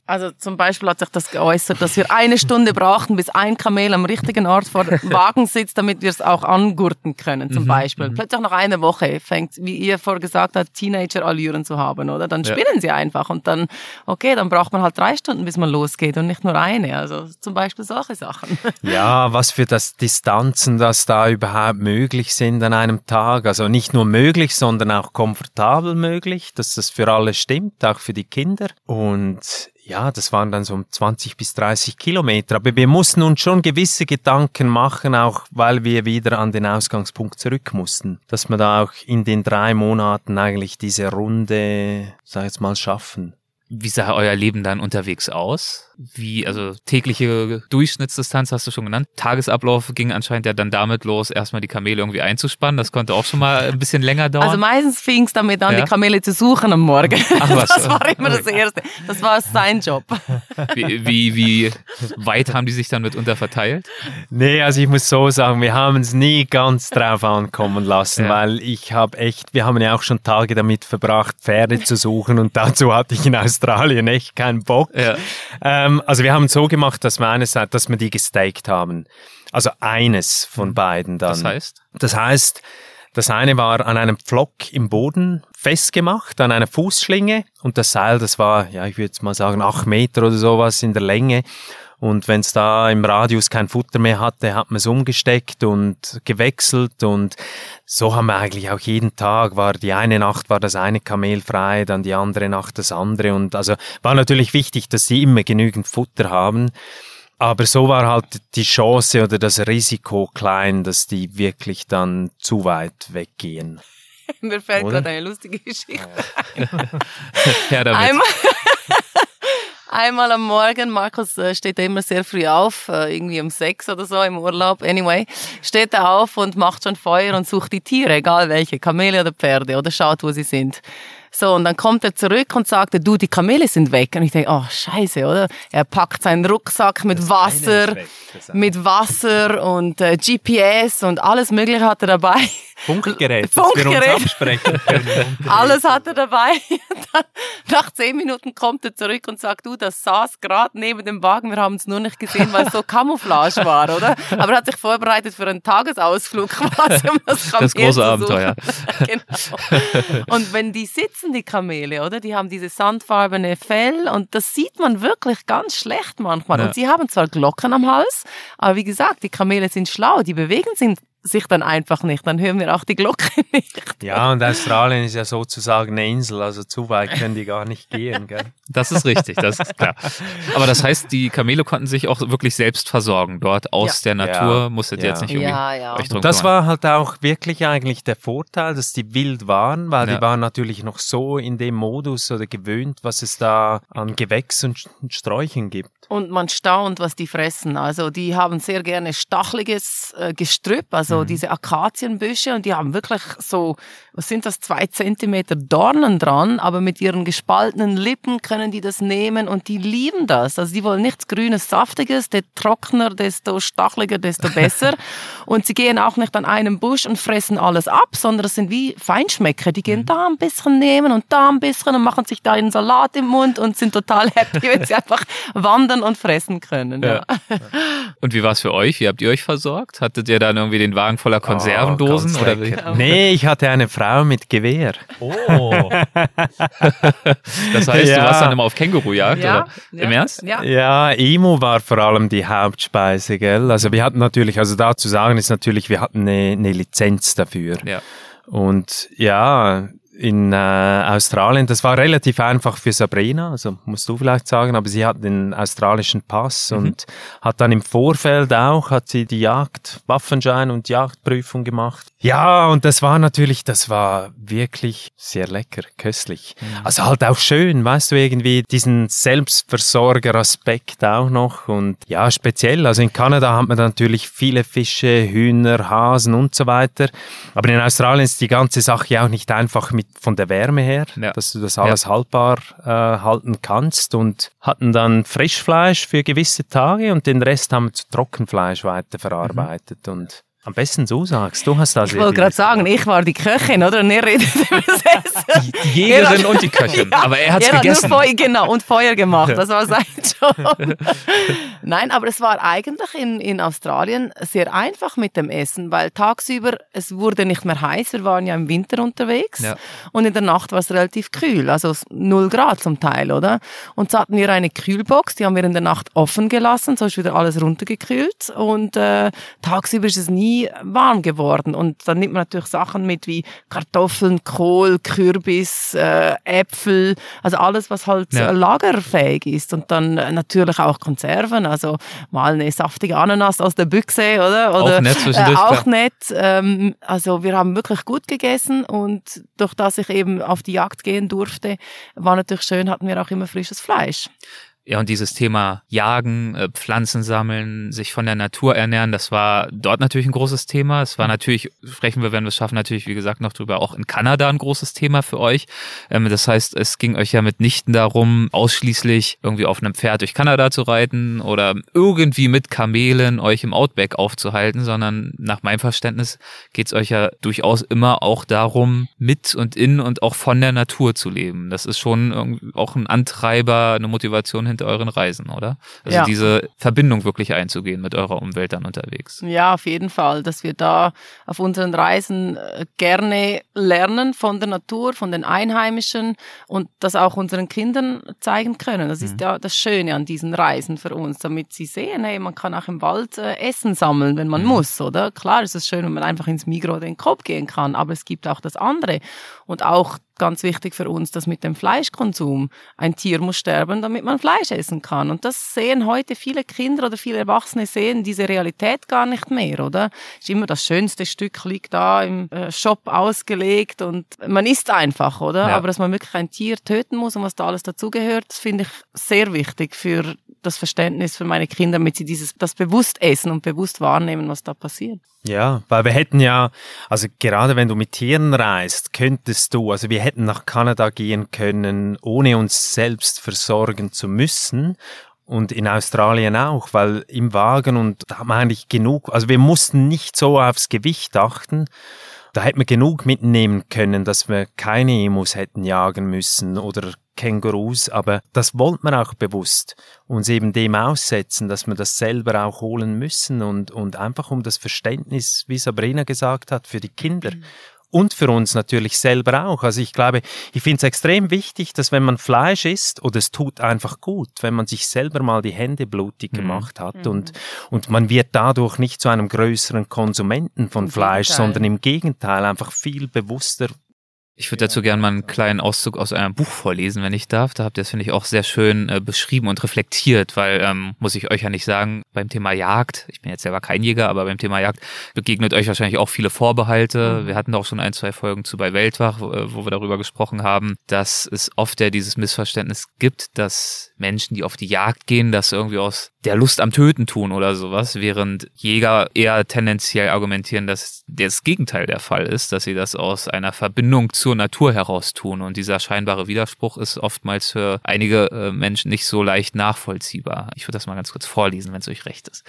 Also zum Beispiel hat sich das geäußert, dass wir eine Stunde brauchten, bis ein Kamel am richtigen Ort vor dem Wagen sitzt, damit wir es auch angurten können, zum mhm, Beispiel. Mhm. Plötzlich nach einer Woche fängt, wie ihr vorher gesagt habt, Teenager-Allüren zu haben, oder? Dann spinnen ja. sie einfach und dann, okay, dann braucht man halt drei Stunden, bis man losgeht und nicht nur eine. Also zum Beispiel solche Sachen. [LAUGHS] Ja, was für das Distanzen, dass da überhaupt möglich sind an einem Tag. Also nicht nur möglich, sondern auch komfortabel möglich, dass das für alle stimmt, auch für die Kinder. Und ja, das waren dann so 20 bis 30 Kilometer. Aber wir mussten uns schon gewisse Gedanken machen, auch weil wir wieder an den Ausgangspunkt zurück mussten. Dass wir da auch in den drei Monaten eigentlich diese Runde, sag ich jetzt mal, schaffen. Wie sah euer Leben dann unterwegs aus? Wie, also tägliche Durchschnittsdistanz hast du schon genannt. Tagesablauf ging anscheinend ja dann damit los, erstmal die Kamele irgendwie einzuspannen. Das konnte auch schon mal ein bisschen länger dauern. Also meistens fing es damit an, ja? die Kamele zu suchen am Morgen. Ach, was? Das war immer das Erste. Das war sein Job. Wie, wie, wie weit haben die sich dann mitunter verteilt? Nee, also ich muss so sagen, wir haben es nie ganz drauf ankommen lassen, ja. weil ich habe echt, wir haben ja auch schon Tage damit verbracht, Pferde zu suchen und dazu hatte ich in Australien echt keinen Bock. Ja. Ähm, ähm, also wir haben es so gemacht, dass wir einerseits, dass wir die gestaked haben. Also eines von mhm. beiden dann. Das heißt? Das heißt, das eine war an einem Pflock im Boden festgemacht, an einer Fußschlinge und das Seil, das war, ja, ich würde jetzt mal sagen, acht Meter oder sowas in der Länge. Und wenn es da im Radius kein Futter mehr hatte, hat man es umgesteckt und gewechselt. Und so haben wir eigentlich auch jeden Tag, war die eine Nacht war das eine Kamel frei, dann die andere Nacht das andere. Und also war natürlich wichtig, dass sie immer genügend Futter haben. Aber so war halt die Chance oder das Risiko klein, dass die wirklich dann zu weit weggehen. [LAUGHS] Mir fällt gerade eine lustige Geschichte. ja, [LAUGHS] damit. Einmal, Einmal am Morgen, Markus äh, steht immer sehr früh auf, äh, irgendwie um sechs oder so im Urlaub. Anyway, steht er auf und macht schon Feuer und sucht die Tiere, egal welche, Kamele oder Pferde, oder schaut, wo sie sind. So, und dann kommt er zurück und sagt, du, die Kamele sind weg. Und ich denke, oh, scheiße, oder? Er packt seinen Rucksack mit das Wasser, mit Wasser und äh, GPS und alles Mögliche hat er dabei. [LAUGHS] Funkgerät, Funkgerät. [LAUGHS] Alles hat er dabei. nach zehn Minuten kommt er zurück und sagt, du, das saß gerade neben dem Wagen, wir haben es nur nicht gesehen, weil es so Camouflage war, oder? Aber er hat sich vorbereitet für einen Tagesausflug quasi, um das Das große Abenteuer. [LAUGHS] genau. Und wenn die sitzen, die Kamele, oder? Die haben diese sandfarbene Fell und das sieht man wirklich ganz schlecht manchmal. Ja. Und sie haben zwar Glocken am Hals, aber wie gesagt, die Kamele sind schlau, die bewegen sich sich dann einfach nicht. Dann hören wir auch die Glocke [LAUGHS] nicht. Ja, und Australien ist ja sozusagen eine Insel, also zu weit können die gar nicht gehen. Gell? Das ist richtig, das ist klar. Aber das heißt, die Kamele konnten sich auch wirklich selbst versorgen dort aus ja. der Natur, ja. musstet ihr ja. jetzt nicht irgendwie ja, ja. euch drum Das war halt auch wirklich eigentlich der Vorteil, dass die wild waren, weil die waren natürlich noch so in dem Modus oder gewöhnt, was es da an Gewächs und Sträuchen gibt. Und man staunt, was die fressen. Also die haben sehr gerne stacheliges äh, Gestrüpp, also mhm. diese Akazienbüsche und die haben wirklich so, was sind das, zwei Zentimeter Dornen dran, aber mit ihren gespaltenen Lippen können die das nehmen und die lieben das. Also die wollen nichts Grünes, Saftiges, je trockener, desto stacheliger, desto [LAUGHS] besser. und sie gehen auch nicht an einem Busch und fressen alles ab, sondern es sind wie Feinschmecker. Die gehen mhm. da ein bisschen nehmen und da ein bisschen und machen sich da einen Salat im Mund und sind total happy, wenn sie [LAUGHS] einfach wandern futtern und fressen können. Ja. ja. Und wie war es für euch? Wie habt ihr euch versorgt? Hattet ihr dann irgendwie den Wagen voller Konservendosen? Oh, oder wie? Nee, ich hatte eine Frau mit Gewehr. Oh. das heißt, ja. du warst dann immer auf Kängurujagd? Ja. Oder? Im Ernst? Ja. ja, Emu war vor allem die Hauptspeise, gell? Also wir hatten natürlich, also da zu sagen ist natürlich, wir hatten eine, eine Lizenz dafür. Ja. Und ja, in äh, Australien. Das war relativ einfach für Sabrina, also musst du vielleicht sagen, aber sie hat den australischen Pass mhm. und hat dann im Vorfeld auch, hat sie die Jagd, Waffenschein und Jagdprüfung gemacht. Ja, und das war natürlich, das war wirklich sehr lecker, köstlich. Mhm. Also halt auch schön, weißt du, irgendwie diesen Selbstversorgeraspekt auch noch und ja, speziell, also in Kanada hat man natürlich viele Fische, Hühner, Hasen und so weiter, aber in Australien ist die ganze Sache auch nicht einfach mit von der Wärme her, ja. dass du das alles ja. haltbar äh, halten kannst und hatten dann Frischfleisch für gewisse Tage und den Rest haben wir zu Trockenfleisch weiterverarbeitet mhm. und am besten so sagst. Du hast das. Ich wollte gerade sagen, ich war die Köchin, oder? Und ihr redet über [LAUGHS] das Essen. Die, Jägerin und die Köchin. Ja, aber er hat es gegessen. Feuer, genau, und Feuer gemacht. Das war sein Job. Nein, aber es war eigentlich in, in Australien sehr einfach mit dem Essen, weil tagsüber, es wurde nicht mehr heiß. Wir waren ja im Winter unterwegs. Ja. Und in der Nacht war es relativ kühl. Also 0 Grad zum Teil, oder? Und so hatten wir eine Kühlbox, die haben wir in der Nacht offen gelassen. So ist wieder alles runtergekühlt. Und äh, tagsüber ist es nie nie warm geworden. Und dann nimmt man natürlich Sachen mit wie Kartoffeln, Kohl, Kürbis, äh, Äpfel, also alles, was halt ja. lagerfähig ist. Und dann äh, natürlich auch Konserven, also mal eine saftige Ananas aus der Büchse, oder? oder auch nett zwischendurch. Äh, auch nett. Ähm, also wir haben wirklich gut gegessen und durch das ich eben auf die Jagd gehen durfte, war natürlich schön, hatten wir auch immer frisches Fleisch. Ja, und dieses Thema Jagen, äh, Pflanzen sammeln, sich von der Natur ernähren, das war dort natürlich ein großes Thema. Es war natürlich, sprechen wir, wenn wir es schaffen, natürlich, wie gesagt, noch drüber, auch in Kanada ein großes Thema für euch. Ähm, das heißt, es ging euch ja mitnichten darum, ausschließlich irgendwie auf einem Pferd durch Kanada zu reiten oder irgendwie mit Kamelen euch im Outback aufzuhalten, sondern nach meinem Verständnis geht es euch ja durchaus immer auch darum, mit und in und auch von der Natur zu leben. Das ist schon auch ein Antreiber, eine Motivation hinter euren Reisen, oder? Also ja. diese Verbindung wirklich einzugehen mit eurer Umwelt dann unterwegs. Ja, auf jeden Fall, dass wir da auf unseren Reisen äh, gerne lernen von der Natur, von den Einheimischen und das auch unseren Kindern zeigen können. Das ist mhm. ja das Schöne an diesen Reisen für uns, damit sie sehen, hey, man kann auch im Wald äh, Essen sammeln, wenn man mhm. muss, oder? Klar ist es schön, wenn man einfach ins Migros oder in den Kopf gehen kann, aber es gibt auch das andere und auch ganz wichtig für uns, dass mit dem Fleischkonsum ein Tier muss sterben, damit man Fleisch essen kann. Und das sehen heute viele Kinder oder viele Erwachsene sehen diese Realität gar nicht mehr, oder? Ist immer das schönste Stück liegt da im äh, Shop ausgelegt und man isst einfach, oder? Ja. Aber dass man wirklich ein Tier töten muss und was da alles dazugehört, finde ich sehr wichtig für das Verständnis für meine Kinder, damit sie dieses, das bewusst essen und bewusst wahrnehmen, was da passiert. Ja, weil wir hätten ja, also gerade wenn du mit Tieren reist, könntest du, also wir hätten nach Kanada gehen können, ohne uns selbst versorgen zu müssen und in Australien auch, weil im Wagen und da haben wir eigentlich genug, also wir mussten nicht so aufs Gewicht achten. Da hätten wir genug mitnehmen können, dass wir keine Emus hätten jagen müssen oder Kängurus, aber das wollte man auch bewusst uns eben dem aussetzen, dass wir das selber auch holen müssen und, und einfach um das Verständnis, wie Sabrina gesagt hat, für die Kinder. Mhm und für uns natürlich selber auch. Also ich glaube, ich finde es extrem wichtig, dass wenn man Fleisch isst, oder es tut einfach gut, wenn man sich selber mal die Hände blutig mhm. gemacht hat mhm. und, und man wird dadurch nicht zu einem größeren Konsumenten von Im Fleisch, Gegenteil. sondern im Gegenteil einfach viel bewusster ich würde dazu gerne mal einen kleinen Auszug aus eurem Buch vorlesen, wenn ich darf. Da habt ihr das, finde ich, auch sehr schön äh, beschrieben und reflektiert, weil, ähm, muss ich euch ja nicht sagen, beim Thema Jagd, ich bin jetzt selber kein Jäger, aber beim Thema Jagd begegnet euch wahrscheinlich auch viele Vorbehalte. Mhm. Wir hatten auch schon ein, zwei Folgen zu bei Weltwach, wo, äh, wo wir darüber gesprochen haben, dass es oft ja dieses Missverständnis gibt, dass Menschen, die auf die Jagd gehen, das irgendwie aus der Lust am Töten tun oder sowas, während Jäger eher tendenziell argumentieren, dass das Gegenteil der Fall ist, dass sie das aus einer Verbindung zur Natur heraus tun. Und dieser scheinbare Widerspruch ist oftmals für einige äh, Menschen nicht so leicht nachvollziehbar. Ich würde das mal ganz kurz vorlesen, wenn es euch recht ist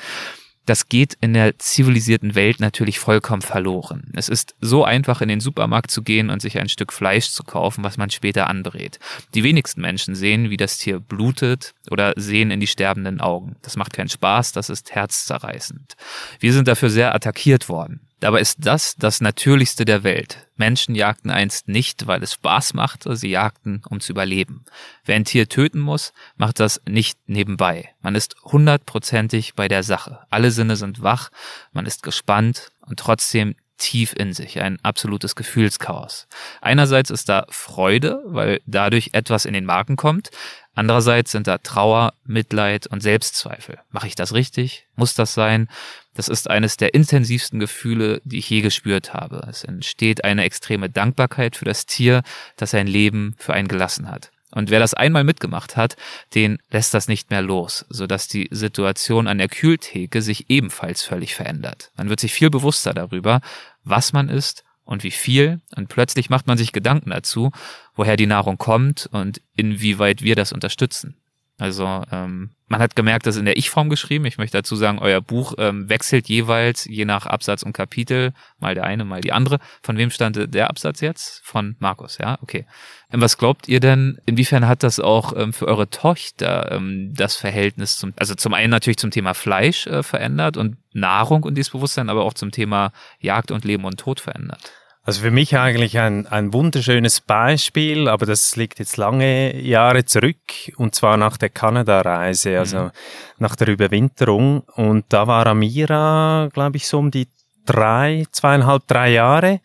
das geht in der zivilisierten Welt natürlich vollkommen verloren. Es ist so einfach, in den Supermarkt zu gehen und sich ein Stück Fleisch zu kaufen, was man später anbrät. Die wenigsten Menschen sehen, wie das Tier blutet oder sehen in die sterbenden Augen. Das macht keinen Spaß, das ist herzzerreißend. Wir sind dafür sehr attackiert worden. Dabei ist das das Natürlichste der Welt. Menschen jagten einst nicht, weil es Spaß machte, sie jagten, um zu überleben. Wer ein Tier töten muss, macht das nicht nebenbei. Man ist hundertprozentig bei der Sache. Alle Sinne sind wach, man ist gespannt und trotzdem tief in sich, ein absolutes Gefühlschaos. Einerseits ist da Freude, weil dadurch etwas in den Marken kommt. Andererseits sind da Trauer, Mitleid und Selbstzweifel. Mache ich das richtig? Muss das sein? Das ist eines der intensivsten Gefühle, die ich je gespürt habe. Es entsteht eine extreme Dankbarkeit für das Tier, das sein Leben für einen gelassen hat. Und wer das einmal mitgemacht hat, den lässt das nicht mehr los, sodass die Situation an der Kühltheke sich ebenfalls völlig verändert. Man wird sich viel bewusster darüber, was man isst und wie viel. Und plötzlich macht man sich Gedanken dazu, woher die Nahrung kommt und inwieweit wir das unterstützen. Also ähm, man hat gemerkt, das ist in der Ich-Form geschrieben. Ich möchte dazu sagen, euer Buch ähm, wechselt jeweils je nach Absatz und Kapitel, mal der eine, mal die andere. Von wem stand der Absatz jetzt? Von Markus, ja, okay. Ähm, was glaubt ihr denn, inwiefern hat das auch ähm, für eure Tochter ähm, das Verhältnis zum, also zum einen natürlich zum Thema Fleisch äh, verändert und Nahrung und dieses Bewusstsein, aber auch zum Thema Jagd und Leben und Tod verändert? Also für mich eigentlich ein, ein wunderschönes Beispiel, aber das liegt jetzt lange Jahre zurück und zwar nach der Kanada-Reise, also mhm. nach der Überwinterung. Und da war Amira, glaube ich, so um die drei, zweieinhalb, drei Jahre.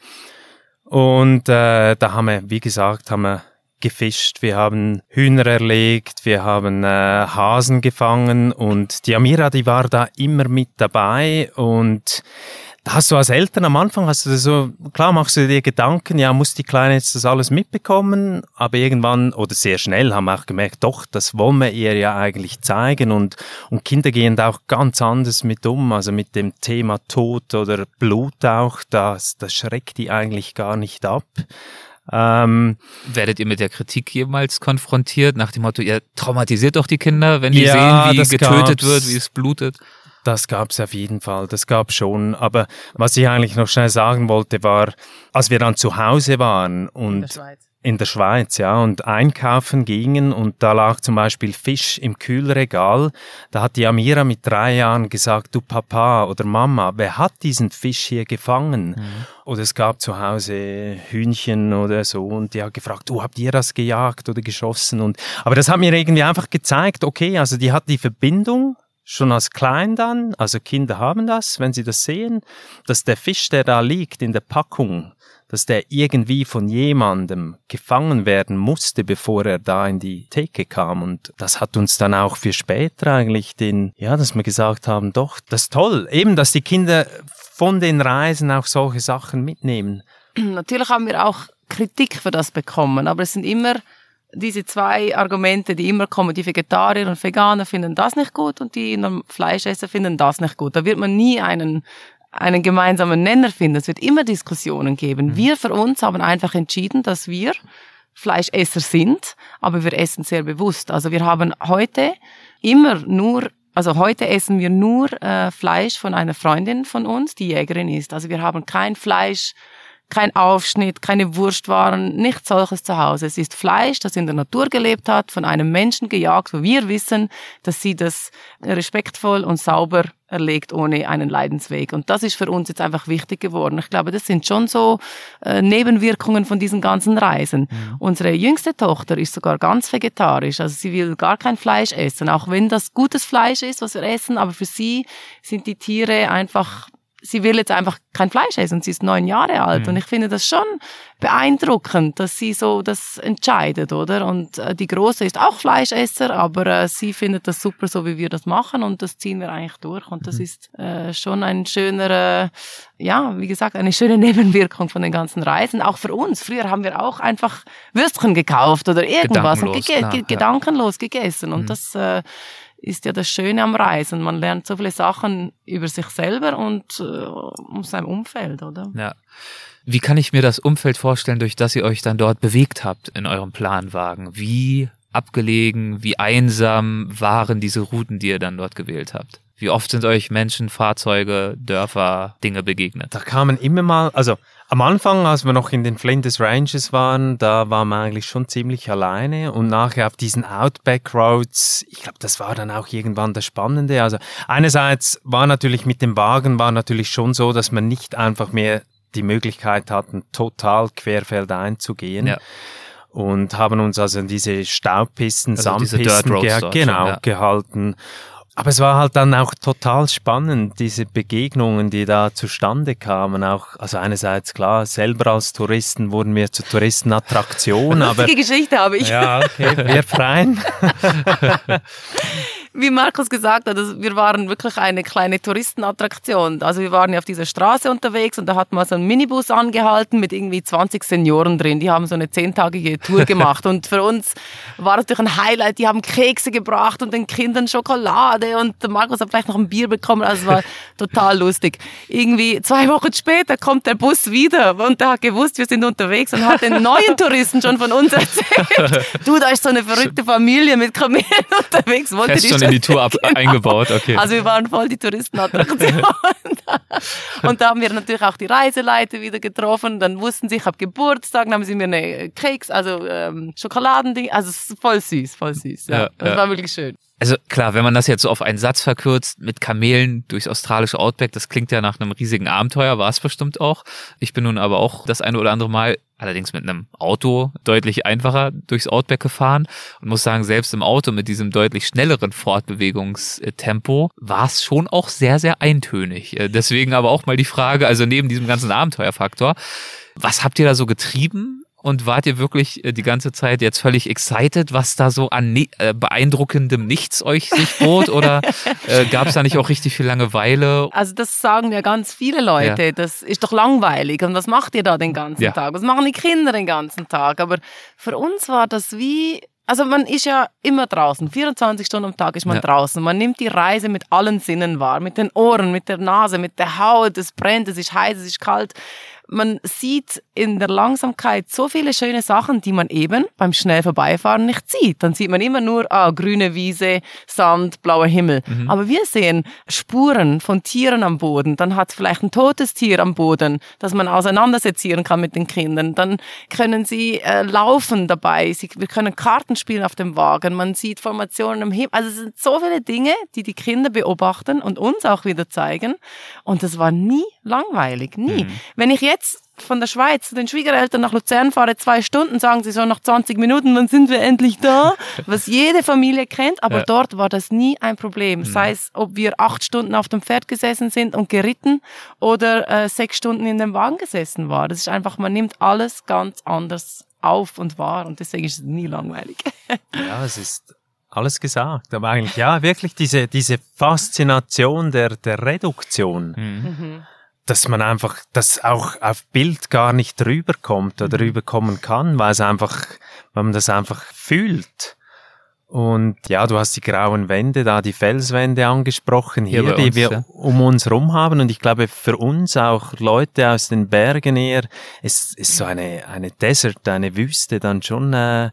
Und äh, da haben wir, wie gesagt, haben wir gefischt, wir haben Hühner erlegt, wir haben äh, Hasen gefangen und die Amira, die war da immer mit dabei und hast du als Eltern am Anfang, hast du so, klar machst du dir Gedanken, ja, muss die Kleine jetzt das alles mitbekommen, aber irgendwann oder sehr schnell haben wir auch gemerkt, doch, das wollen wir ihr ja eigentlich zeigen und, und Kinder gehen da auch ganz anders mit um, also mit dem Thema Tod oder Blut auch, das, das schreckt die eigentlich gar nicht ab. Ähm, Werdet ihr mit der Kritik jemals konfrontiert, nach dem Motto, ihr traumatisiert doch die Kinder, wenn die ja, sehen, wie getötet wird, wie es blutet? Das gab es auf jeden Fall, das gab schon. Aber was ich eigentlich noch schnell sagen wollte, war, als wir dann zu Hause waren und in der Schweiz, in der Schweiz ja, und einkaufen gingen und da lag zum Beispiel Fisch im Kühlregal, da hat die Amira mit drei Jahren gesagt, du Papa oder Mama, wer hat diesen Fisch hier gefangen? Mhm. Oder es gab zu Hause Hühnchen oder so und die hat gefragt, du habt ihr das gejagt oder geschossen? Und, aber das hat mir irgendwie einfach gezeigt, okay, also die hat die Verbindung schon als klein dann, also Kinder haben das, wenn sie das sehen, dass der Fisch, der da liegt in der Packung, dass der irgendwie von jemandem gefangen werden musste, bevor er da in die Theke kam. Und das hat uns dann auch für später eigentlich den, ja, dass wir gesagt haben, doch, das ist toll. Eben, dass die Kinder von den Reisen auch solche Sachen mitnehmen. Natürlich haben wir auch Kritik für das bekommen, aber es sind immer diese zwei Argumente, die immer kommen, die Vegetarier und Veganer finden das nicht gut und die Fleischesser finden das nicht gut. Da wird man nie einen, einen gemeinsamen Nenner finden. Es wird immer Diskussionen geben. Mhm. Wir für uns haben einfach entschieden, dass wir Fleischesser sind, aber wir essen sehr bewusst. Also wir haben heute immer nur also heute essen wir nur äh, Fleisch von einer Freundin von uns, die Jägerin ist. Also wir haben kein Fleisch kein Aufschnitt, keine Wurstwaren, nichts solches zu Hause. Es ist Fleisch, das in der Natur gelebt hat, von einem Menschen gejagt, wo wir wissen, dass sie das respektvoll und sauber erlegt ohne einen Leidensweg. Und das ist für uns jetzt einfach wichtig geworden. Ich glaube, das sind schon so äh, Nebenwirkungen von diesen ganzen Reisen. Mhm. Unsere jüngste Tochter ist sogar ganz vegetarisch. Also sie will gar kein Fleisch essen, auch wenn das gutes Fleisch ist, was wir essen. Aber für sie sind die Tiere einfach sie will jetzt einfach kein Fleisch essen. Sie ist neun Jahre alt. Mhm. Und ich finde das schon beeindruckend, dass sie so das entscheidet, oder? Und äh, die Große ist auch Fleischesser, aber äh, sie findet das super, so wie wir das machen. Und das ziehen wir eigentlich durch. Und das mhm. ist äh, schon ein schöner, äh, ja, wie gesagt, eine schöne Nebenwirkung von den ganzen Reisen. Auch für uns. Früher haben wir auch einfach Würstchen gekauft oder irgendwas und ge klar, gedankenlos ja. gegessen. Und mhm. das äh, ist ja das Schöne am Reisen. Man lernt so viele Sachen über sich selber und äh, um sein Umfeld, oder? Ja. Wie kann ich mir das Umfeld vorstellen, durch das ihr euch dann dort bewegt habt in eurem Planwagen? Wie abgelegen, wie einsam waren diese Routen, die ihr dann dort gewählt habt? Wie oft sind euch Menschen, Fahrzeuge, Dörfer, Dinge begegnet? Da kamen immer mal, also am Anfang, als wir noch in den Flinders Ranges waren, da waren wir eigentlich schon ziemlich alleine und nachher auf diesen Outback Roads, ich glaube, das war dann auch irgendwann das Spannende. Also einerseits war natürlich mit dem Wagen war natürlich schon so, dass man nicht einfach mehr die Möglichkeit hatten, total querfeldein zu gehen. Ja und haben uns also in diese Staubpisten, also Sandpisten ge genau, schon, ja. gehalten. Aber es war halt dann auch total spannend, diese Begegnungen, die da zustande kamen. Auch, also einerseits klar, selber als Touristen wurden wir zur Touristenattraktion. [LAUGHS] Lustige aber, Geschichte habe ich. Ja, okay, wir freien. [LAUGHS] wie Markus gesagt hat, also wir waren wirklich eine kleine Touristenattraktion. Also wir waren ja auf dieser Straße unterwegs und da hat man so einen Minibus angehalten mit irgendwie 20 Senioren drin. Die haben so eine zehntagige Tour [LAUGHS] gemacht und für uns war es natürlich ein Highlight. Die haben Kekse gebracht und den Kindern Schokolade und Markus hat vielleicht noch ein Bier bekommen. Also es war [LAUGHS] total lustig. Irgendwie zwei Wochen später kommt der Bus wieder und der hat gewusst, wir sind unterwegs und hat den [LAUGHS] neuen Touristen schon von uns erzählt. Du, da ist so eine verrückte Familie mit Kamelen unterwegs. Wollte die in die Tour ab [LAUGHS] genau. eingebaut, okay. Also wir waren voll die Touristenattraktion. [LAUGHS] und da haben wir natürlich auch die Reiseleiter wieder getroffen. Dann wussten sie, ich habe Geburtstag, dann haben sie mir eine Keks, also ähm, Schokoladending. Also es ist voll süß, voll süß. Ja, ja das ja. war wirklich schön. Also klar, wenn man das jetzt so auf einen Satz verkürzt, mit Kamelen durchs australische Outback, das klingt ja nach einem riesigen Abenteuer, war es bestimmt auch. Ich bin nun aber auch das eine oder andere Mal, allerdings mit einem Auto, deutlich einfacher durchs Outback gefahren und muss sagen, selbst im Auto mit diesem deutlich schnelleren Fortbewegungstempo war es schon auch sehr, sehr eintönig. Äh, deswegen aber auch mal die Frage, also neben diesem ganzen Abenteuerfaktor, was habt ihr da so getrieben? Und wart ihr wirklich äh, die ganze Zeit jetzt völlig excited, was da so an äh, beeindruckendem Nichts euch sich [LAUGHS] bot oder äh, gab es da nicht auch richtig viel Langeweile? Also das sagen ja ganz viele Leute, ja. das ist doch langweilig und was macht ihr da den ganzen ja. Tag? Was machen die Kinder den ganzen Tag? Aber für uns war das wie also man ist ja immer draußen, 24 Stunden am Tag ist man ja. draußen. Man nimmt die Reise mit allen Sinnen wahr, mit den Ohren, mit der Nase, mit der Haut. Es brennt, es ist heiß, es ist kalt man sieht in der Langsamkeit so viele schöne Sachen, die man eben beim schnell vorbeifahren nicht sieht. Dann sieht man immer nur ah, grüne Wiese, Sand, blauer Himmel. Mhm. Aber wir sehen Spuren von Tieren am Boden. Dann hat vielleicht ein totes Tier am Boden, das man auseinandersetzieren kann mit den Kindern. Dann können sie äh, laufen dabei. Sie, wir können Karten spielen auf dem Wagen. Man sieht Formationen im Himmel. Also es sind so viele Dinge, die die Kinder beobachten und uns auch wieder zeigen. Und das war nie langweilig, nie. Mhm. Wenn ich jetzt von der Schweiz zu den Schwiegereltern nach Luzern fahre, zwei Stunden, sagen sie so nach 20 Minuten, dann sind wir endlich da, [LAUGHS] was jede Familie kennt, aber ja. dort war das nie ein Problem. Mhm. Sei es, ob wir acht Stunden auf dem Pferd gesessen sind und geritten oder äh, sechs Stunden in dem Wagen gesessen war. Das ist einfach, man nimmt alles ganz anders auf und wahr und deswegen ist es nie langweilig. [LAUGHS] ja, es ist alles gesagt. Aber eigentlich, ja, wirklich diese, diese Faszination der, der Reduktion. Mhm. mhm dass man einfach das auch auf Bild gar nicht rüberkommt oder mhm. rüberkommen kann, weil es einfach, weil man das einfach fühlt. Und ja, du hast die grauen Wände da, die Felswände angesprochen hier, hier die uns, wir ja. um uns rum haben. Und ich glaube, für uns auch Leute aus den Bergen eher, es ist so eine, eine Desert, eine Wüste dann schon äh,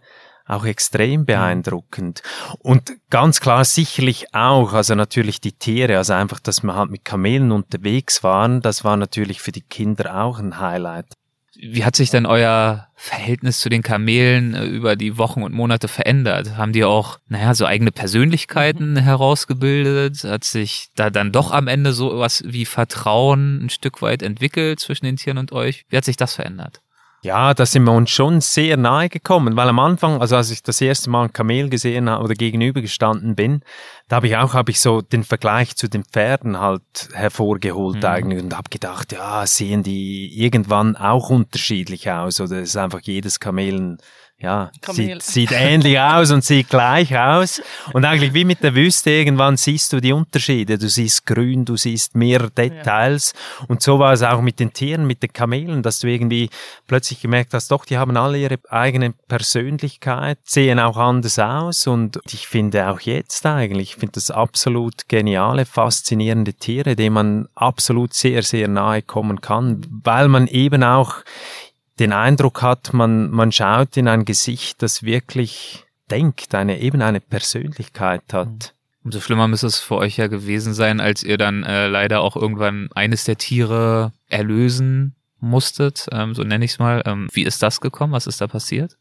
auch extrem beeindruckend. Und ganz klar sicherlich auch, also natürlich die Tiere, also einfach, dass wir halt mit Kamelen unterwegs waren, das war natürlich für die Kinder auch ein Highlight. Wie hat sich denn euer Verhältnis zu den Kamelen äh, über die Wochen und Monate verändert? Haben die auch, naja, so eigene Persönlichkeiten mhm. herausgebildet? Hat sich da dann doch am Ende so was wie Vertrauen ein Stück weit entwickelt zwischen den Tieren und euch? Wie hat sich das verändert? Ja, da sind wir uns schon sehr nahe gekommen, weil am Anfang, also als ich das erste Mal ein Kamel gesehen habe oder gegenübergestanden bin, da habe ich auch habe ich so den Vergleich zu den Pferden halt hervorgeholt mhm. eigentlich und habe gedacht, ja, sehen die irgendwann auch unterschiedlich aus oder ist einfach jedes Kamel ein ja, sieht, sieht ähnlich aus und sieht gleich aus. Und eigentlich wie mit der Wüste, irgendwann siehst du die Unterschiede. Du siehst grün, du siehst mehr Details. Ja. Und so war es auch mit den Tieren, mit den Kamelen, dass du irgendwie plötzlich gemerkt hast, doch, die haben alle ihre eigene Persönlichkeit, sehen auch anders aus. Und ich finde auch jetzt eigentlich, ich finde das absolut geniale, faszinierende Tiere, denen man absolut sehr, sehr nahe kommen kann, weil man eben auch den Eindruck hat, man, man schaut in ein Gesicht, das wirklich denkt, eine, eben eine Persönlichkeit hat. Mhm. Umso schlimmer müsste es für euch ja gewesen sein, als ihr dann äh, leider auch irgendwann eines der Tiere erlösen musstet, ähm, so nenne ich es mal. Ähm, wie ist das gekommen? Was ist da passiert?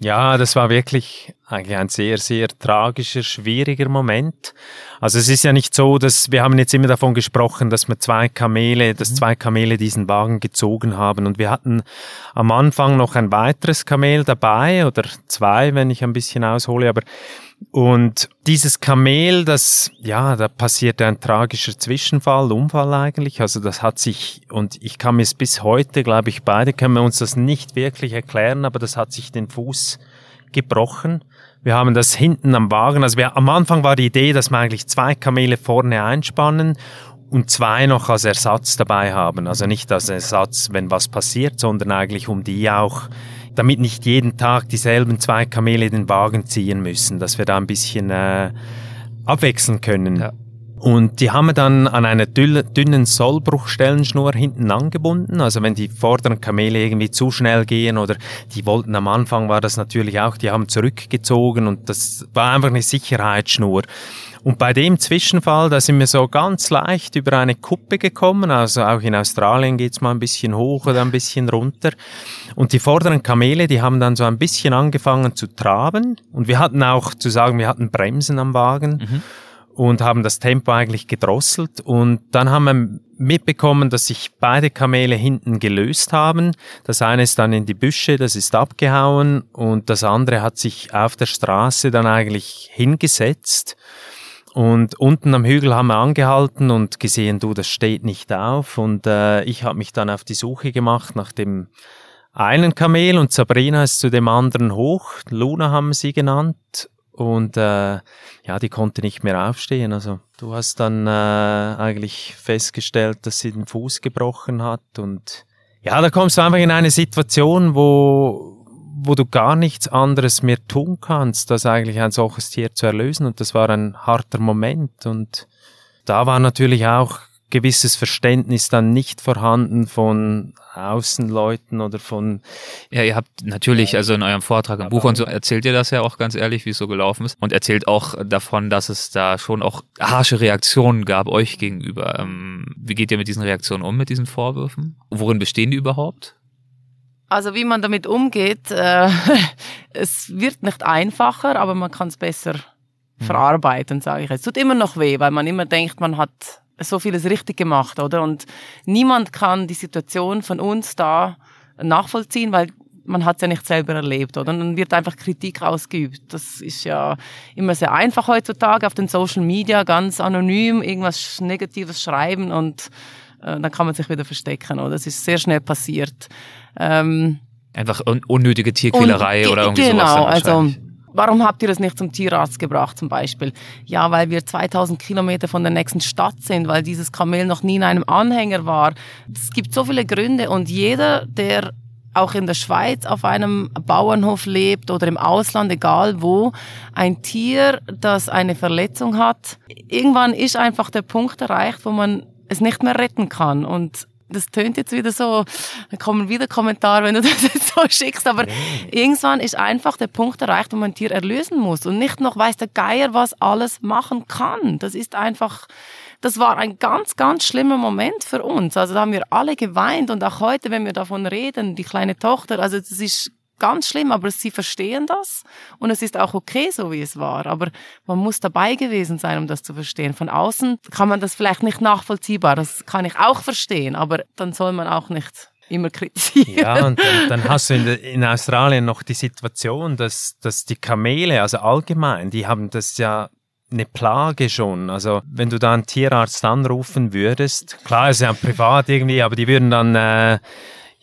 Ja, das war wirklich eigentlich ein sehr, sehr tragischer, schwieriger Moment. Also es ist ja nicht so, dass wir haben jetzt immer davon gesprochen, dass wir zwei Kamele, dass mhm. zwei Kamele diesen Wagen gezogen haben. Und wir hatten am Anfang noch ein weiteres Kamel dabei oder zwei, wenn ich ein bisschen aushole, aber und dieses Kamel, das, ja, da passierte ein tragischer Zwischenfall, Unfall eigentlich. Also das hat sich, und ich kann mir es bis heute, glaube ich, beide können wir uns das nicht wirklich erklären, aber das hat sich den Fuß gebrochen Wir haben das hinten am Wagen, also wir, am Anfang war die Idee, dass wir eigentlich zwei Kamele vorne einspannen und zwei noch als Ersatz dabei haben. Also nicht als Ersatz, wenn was passiert, sondern eigentlich um die auch, damit nicht jeden Tag dieselben zwei Kamele den Wagen ziehen müssen, dass wir da ein bisschen äh, abwechseln können. Ja. Und die haben wir dann an einer dünnen Sollbruchstellenschnur hinten angebunden. Also wenn die vorderen Kamele irgendwie zu schnell gehen oder die wollten am Anfang war das natürlich auch, die haben zurückgezogen und das war einfach eine Sicherheitsschnur. Und bei dem Zwischenfall, da sind wir so ganz leicht über eine Kuppe gekommen. Also auch in Australien geht's mal ein bisschen hoch oder ein bisschen runter. Und die vorderen Kamele, die haben dann so ein bisschen angefangen zu traben. Und wir hatten auch zu sagen, wir hatten Bremsen am Wagen. Mhm und haben das Tempo eigentlich gedrosselt. Und dann haben wir mitbekommen, dass sich beide Kamele hinten gelöst haben. Das eine ist dann in die Büsche, das ist abgehauen und das andere hat sich auf der Straße dann eigentlich hingesetzt. Und unten am Hügel haben wir angehalten und gesehen, du, das steht nicht auf. Und äh, ich habe mich dann auf die Suche gemacht nach dem einen Kamel und Sabrina ist zu dem anderen hoch. Luna haben sie genannt. Und äh, ja, die konnte nicht mehr aufstehen. Also du hast dann äh, eigentlich festgestellt, dass sie den Fuß gebrochen hat. Und ja, da kommst du einfach in eine Situation, wo, wo du gar nichts anderes mehr tun kannst, als eigentlich ein solches Tier zu erlösen. Und das war ein harter Moment. Und da war natürlich auch gewisses Verständnis dann nicht vorhanden von Außenleuten oder von. Ja, ihr habt natürlich, also in eurem Vortrag im Buch und so erzählt ihr das ja auch ganz ehrlich, wie es so gelaufen ist. Und erzählt auch davon, dass es da schon auch harsche Reaktionen gab euch gegenüber. Ähm, wie geht ihr mit diesen Reaktionen um, mit diesen Vorwürfen? Worin bestehen die überhaupt? Also wie man damit umgeht, äh, [LAUGHS] es wird nicht einfacher, aber man kann es besser mhm. verarbeiten, sage ich. Es tut immer noch weh, weil man immer denkt, man hat so vieles richtig gemacht, oder? Und niemand kann die Situation von uns da nachvollziehen, weil man hat es ja nicht selber erlebt, oder? Und dann wird einfach Kritik ausgeübt. Das ist ja immer sehr einfach heutzutage auf den Social Media, ganz anonym irgendwas Negatives schreiben und dann kann man sich wieder verstecken, oder? Das ist sehr schnell passiert. Ähm, Einfach un unnötige Tierquälerei oder irgendwie genau, sowas. Genau, also Warum habt ihr das nicht zum Tierarzt gebracht zum Beispiel? Ja, weil wir 2000 Kilometer von der nächsten Stadt sind, weil dieses Kamel noch nie in einem Anhänger war. Es gibt so viele Gründe und jeder, der auch in der Schweiz auf einem Bauernhof lebt oder im Ausland, egal wo, ein Tier, das eine Verletzung hat, irgendwann ist einfach der Punkt erreicht, wo man es nicht mehr retten kann. Und das tönt jetzt wieder so, da kommen wieder Kommentare, wenn du [LAUGHS] das jetzt so schickst, aber irgendwann ist einfach der Punkt erreicht, wo man ein Tier erlösen muss und nicht noch weiß der Geier, was alles machen kann. Das ist einfach, das war ein ganz, ganz schlimmer Moment für uns. Also da haben wir alle geweint und auch heute, wenn wir davon reden, die kleine Tochter, also das ist ganz schlimm, aber sie verstehen das und es ist auch okay, so wie es war. Aber man muss dabei gewesen sein, um das zu verstehen. Von außen kann man das vielleicht nicht nachvollziehbar, das kann ich auch verstehen, aber dann soll man auch nicht immer kritisieren. Ja, und dann, hast du in, in, Australien noch die Situation, dass, dass die Kamele, also allgemein, die haben das ja eine Plage schon. Also wenn du da einen Tierarzt anrufen würdest, klar ist ja privat irgendwie, aber die würden dann äh,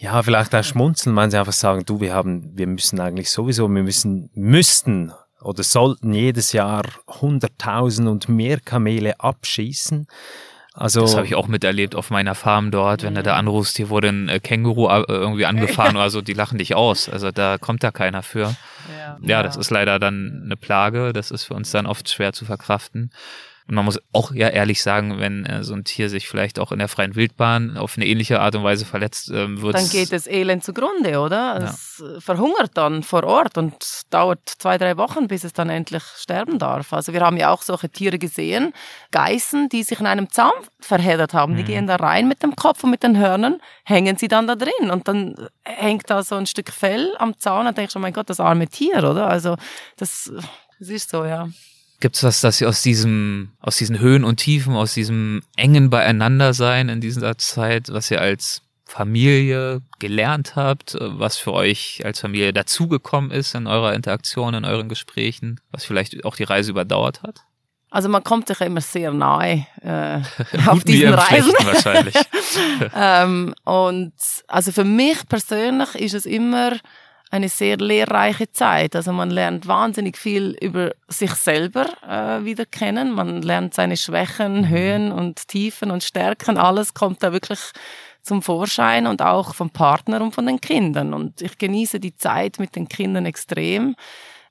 ja, vielleicht auch schmunzeln, wenn sie einfach sagen, du, wir haben, wir müssen eigentlich sowieso, wir müssen, müssten oder sollten jedes Jahr 100.000 und mehr Kamele abschießen. Also, das habe ich auch miterlebt auf meiner Farm dort, wenn du da anrufst, hier wurde ein äh, Känguru äh, irgendwie angefahren oder so, die lachen dich aus. Also da kommt da keiner für. Ja, ja, das ist leider dann eine Plage, das ist für uns dann oft schwer zu verkraften. Und man muss auch ja ehrlich sagen, wenn äh, so ein Tier sich vielleicht auch in der freien Wildbahn auf eine ähnliche Art und Weise verletzt, ähm, wird Dann geht es elend zugrunde, oder? Ja. Es verhungert dann vor Ort und dauert zwei, drei Wochen, bis es dann endlich sterben darf. Also wir haben ja auch solche Tiere gesehen, Geißen, die sich in einem Zaun verheddert haben. Mhm. Die gehen da rein mit dem Kopf und mit den Hörnern, hängen sie dann da drin. Und dann hängt da so ein Stück Fell am Zaun und denkst, oh mein Gott, das arme Tier, oder? Also das, das ist so, ja. Gibt es was, dass ihr aus diesem, aus diesen Höhen und Tiefen, aus diesem engen Beieinandersein in dieser Zeit, was ihr als Familie gelernt habt, was für euch als Familie dazugekommen ist in eurer Interaktion, in euren Gesprächen, was vielleicht auch die Reise überdauert hat? Also man kommt sich immer sehr nahe [LAUGHS] äh, auf diesen Reisen. wahrscheinlich. [LAUGHS] ähm, und also für mich persönlich ist es immer eine sehr lehrreiche Zeit. Also man lernt wahnsinnig viel über sich selber äh, wieder kennen. Man lernt seine Schwächen, mhm. Höhen und Tiefen und Stärken. Alles kommt da wirklich zum Vorschein und auch vom Partner und von den Kindern. Und ich genieße die Zeit mit den Kindern extrem.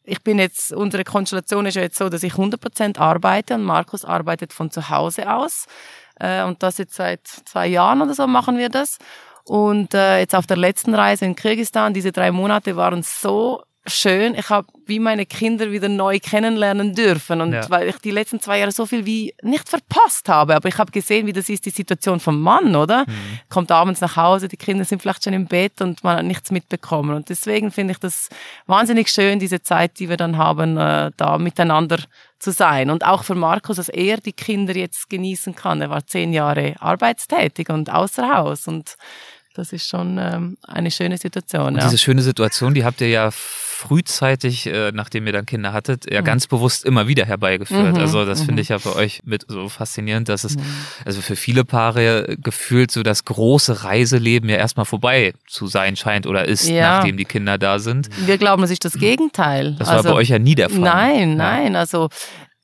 Ich bin jetzt, unsere Konstellation ist ja jetzt so, dass ich 100% arbeite und Markus arbeitet von zu Hause aus. Äh, und das jetzt seit zwei Jahren oder so machen wir das. Und äh, jetzt auf der letzten Reise in Kirgisistan, diese drei Monate waren so schön. Ich habe wie meine Kinder wieder neu kennenlernen dürfen und ja. weil ich die letzten zwei Jahre so viel wie nicht verpasst habe, aber ich habe gesehen, wie das ist die Situation vom Mann, oder? Mhm. Kommt abends nach Hause, die Kinder sind vielleicht schon im Bett und man hat nichts mitbekommen und deswegen finde ich das wahnsinnig schön, diese Zeit, die wir dann haben, äh, da miteinander zu sein und auch für Markus, dass er die Kinder jetzt genießen kann. Er war zehn Jahre arbeitstätig und außer Haus und das ist schon ähm, eine schöne Situation. Und ja. diese schöne Situation, die habt ihr ja frühzeitig, äh, nachdem ihr dann Kinder hattet, ja mhm. ganz bewusst immer wieder herbeigeführt. Mhm. Also das mhm. finde ich ja bei euch mit so faszinierend, dass es mhm. also für viele Paare gefühlt so das große Reiseleben ja erstmal vorbei zu sein scheint oder ist, ja. nachdem die Kinder da sind. Wir glauben, es ist das Gegenteil. Das war also, bei euch ja nie der Fall. Nein, nein. Also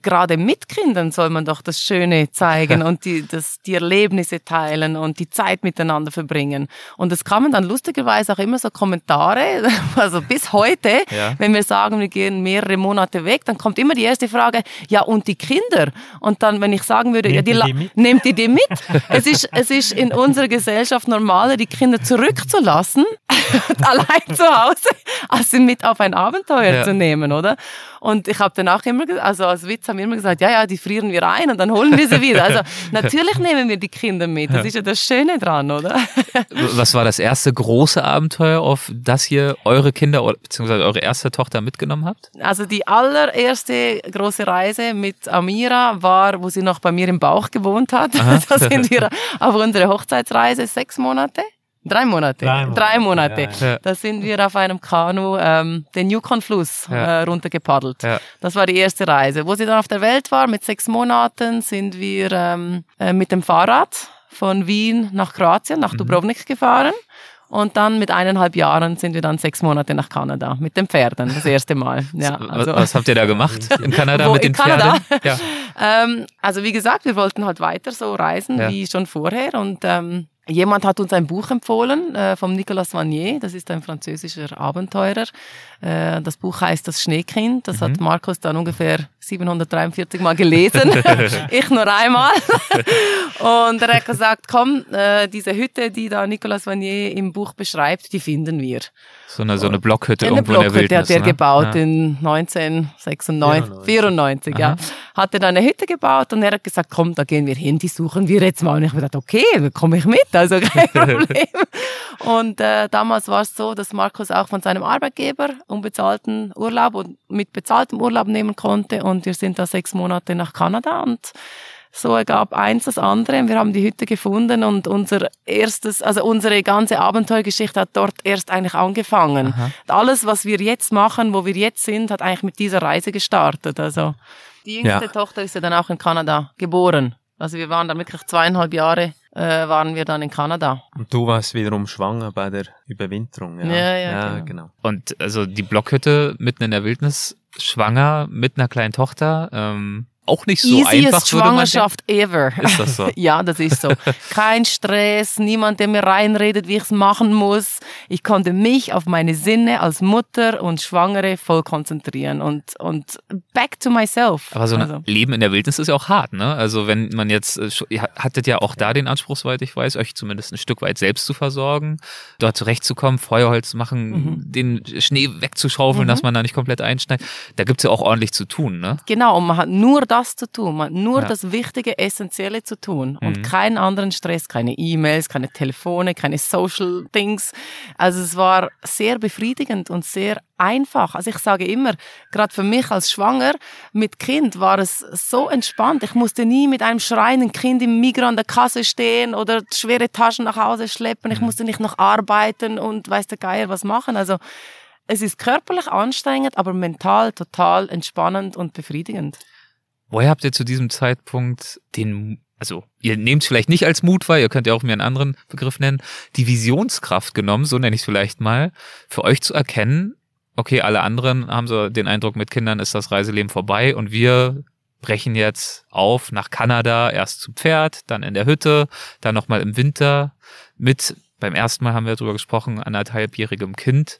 gerade mit Kindern soll man doch das Schöne zeigen [LAUGHS] und die, das, die Erlebnisse teilen und die Zeit miteinander verbringen. Und es kamen dann lustigerweise auch immer so Kommentare, [LAUGHS] also bis heute, ja. wenn wir sagen, wir gehen mehrere Monate weg, dann kommt immer die erste Frage, ja und die Kinder? Und dann, wenn ich sagen würde, nehmt ja, die, die nehmt ihr die mit? [LAUGHS] es, ist, es ist in unserer Gesellschaft normaler, die Kinder zurückzulassen, allein zu Hause, als sie mit auf ein Abenteuer ja. zu nehmen, oder? Und ich habe dann auch immer, also als Witz haben wir immer gesagt, ja, ja, die frieren wir ein und dann holen wir sie wieder. Also [LAUGHS] natürlich nehmen wir die Kinder mit. Das ist ja das Schöne dran, oder? Was war das erste große Abenteuer, auf das ihr eure Kinder bzw. eure erste Tochter mitgenommen habt? Also die allererste große Reise mit Amira war, wo sie noch bei mir im Bauch gewohnt hat. Aha. [LAUGHS] Da sind wir auf unsere Hochzeitsreise sechs Monate. Drei Monate. Drei Monate. Drei Monate. Ja, ja. Da sind wir auf einem Kanu ähm, den Yukon-Fluss ja. äh, runtergepaddelt. Das war die erste Reise. Wo sie dann auf der Welt war, mit sechs Monaten, sind wir ähm, äh, mit dem Fahrrad von Wien nach Kroatien, nach mhm. Dubrovnik gefahren. Und dann mit eineinhalb Jahren sind wir dann sechs Monate nach Kanada mit den Pferden, das erste Mal. [LAUGHS] Ja, also. was, was habt ihr da gemacht [LAUGHS] in Kanada Wo, mit den Kanada? Pferden? [LAUGHS] Ja. ähm, also wie gesagt, wir wollten halt weiter so reisen wie schon vorher und ähm, Jemand hat uns ein Buch empfohlen äh, vom Nicolas Vanier, das ist ein französischer Abenteurer. Äh, das Buch heißt Das Schneekind, das mhm. hat Markus dann ungefähr 743 Mal gelesen, [LAUGHS] ich nur einmal. Und er hat gesagt, komm, äh, diese Hütte, die da Nicolas Vanier im Buch beschreibt, die finden wir. So eine, so eine Blockhütte eine irgendwo Blockhütte in der Wildnis, hat er ne? gebaut ja. in 1996, 94, 94 ja. Hat er da eine Hütte gebaut und er hat gesagt, komm, da gehen wir hin, die suchen wir jetzt mal. Und ich habe gedacht, okay, dann komme ich mit, also kein [LAUGHS] Problem. und äh, damals war es so, dass Markus auch von seinem Arbeitgeber unbezahlten Urlaub und mit bezahltem Urlaub nehmen konnte und wir sind da sechs Monate nach Kanada und so ergab eins das andere. Wir haben die Hütte gefunden und unser erstes, also unsere ganze Abenteuergeschichte hat dort erst eigentlich angefangen. Aha. Alles, was wir jetzt machen, wo wir jetzt sind, hat eigentlich mit dieser Reise gestartet. Also die jüngste ja. Tochter ist ja dann auch in Kanada geboren. Also wir waren dann wirklich zweieinhalb Jahre äh, waren wir dann in Kanada. Und du warst wiederum schwanger bei der Überwinterung. Ja, ja, ja, ja genau. genau. Und also die Blockhütte mitten in der Wildnis, schwanger mit einer kleinen Tochter. Ähm, auch nicht so Easiest einfach. Schwangerschaft ever. Ist das so? [LAUGHS] ja, das ist so. Kein Stress, niemand, der mir reinredet, wie ich es machen muss. Ich konnte mich auf meine Sinne als Mutter und Schwangere voll konzentrieren und, und back to myself. Aber so ein also. Leben in der Wildnis ist ja auch hart, ne? Also wenn man jetzt, äh, ihr hattet ja auch da den Anspruch, soweit ich weiß, euch zumindest ein Stück weit selbst zu versorgen, dort zurechtzukommen, Feuerholz machen, mhm. den Schnee wegzuschaufeln, mhm. dass man da nicht komplett einschneidet. Da gibt's ja auch ordentlich zu tun, ne? Genau, und man hat nur das das zu tun, man nur ja. das Wichtige, Essentielle zu tun und mhm. keinen anderen Stress, keine E-Mails, keine Telefone, keine Social Things. Also es war sehr befriedigend und sehr einfach. Also ich sage immer, gerade für mich als Schwanger mit Kind war es so entspannt. Ich musste nie mit einem schreienden Kind im Migros an der Kasse stehen oder schwere Taschen nach Hause schleppen. Ich mhm. musste nicht noch arbeiten und weiß der Geier was machen. Also es ist körperlich anstrengend, aber mental total entspannend und befriedigend. Woher habt ihr zu diesem Zeitpunkt den, also ihr nehmt es vielleicht nicht als Mut wahr, ihr könnt ja auch mir einen anderen Begriff nennen, die Visionskraft genommen, so nenne ich es vielleicht mal, für euch zu erkennen, okay, alle anderen haben so den Eindruck, mit Kindern ist das Reiseleben vorbei und wir brechen jetzt auf nach Kanada, erst zu Pferd, dann in der Hütte, dann nochmal im Winter mit, beim ersten Mal haben wir darüber gesprochen, anderthalbjährigem Kind.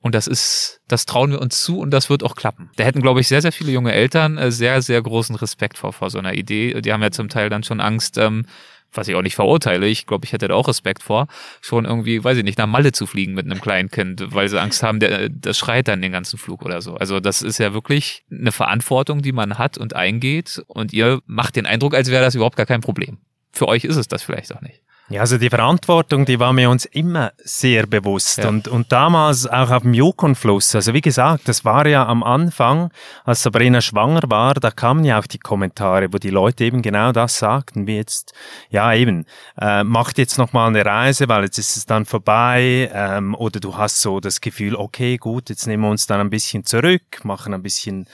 Und das ist, das trauen wir uns zu und das wird auch klappen. Da hätten, glaube ich, sehr, sehr viele junge Eltern äh, sehr, sehr großen Respekt vor, vor so einer Idee. Die haben ja zum Teil dann schon Angst, ähm, was ich auch nicht verurteile, ich glaube, ich hätte da auch Respekt vor, schon irgendwie, weiß ich nicht, nach Malle zu fliegen mit einem kleinen Kind, weil sie Angst haben, der, das schreit dann den ganzen Flug oder so. Also das ist ja wirklich eine Verantwortung, die man hat und eingeht und ihr macht den Eindruck, als wäre das überhaupt gar kein Problem. Für euch ist es das vielleicht auch nicht. Ja, also die Verantwortung, die war mir uns immer sehr bewusst ja. und, und damals auch auf dem Yukon-Fluss. Also wie gesagt, das war ja am Anfang, als Sabrina schwanger war, da kamen ja auch die Kommentare, wo die Leute eben genau das sagten, wie jetzt, ja eben, äh, macht jetzt noch mal eine Reise, weil jetzt ist es dann vorbei ähm, oder du hast so das Gefühl, okay, gut, jetzt nehmen wir uns dann ein bisschen zurück, machen ein bisschen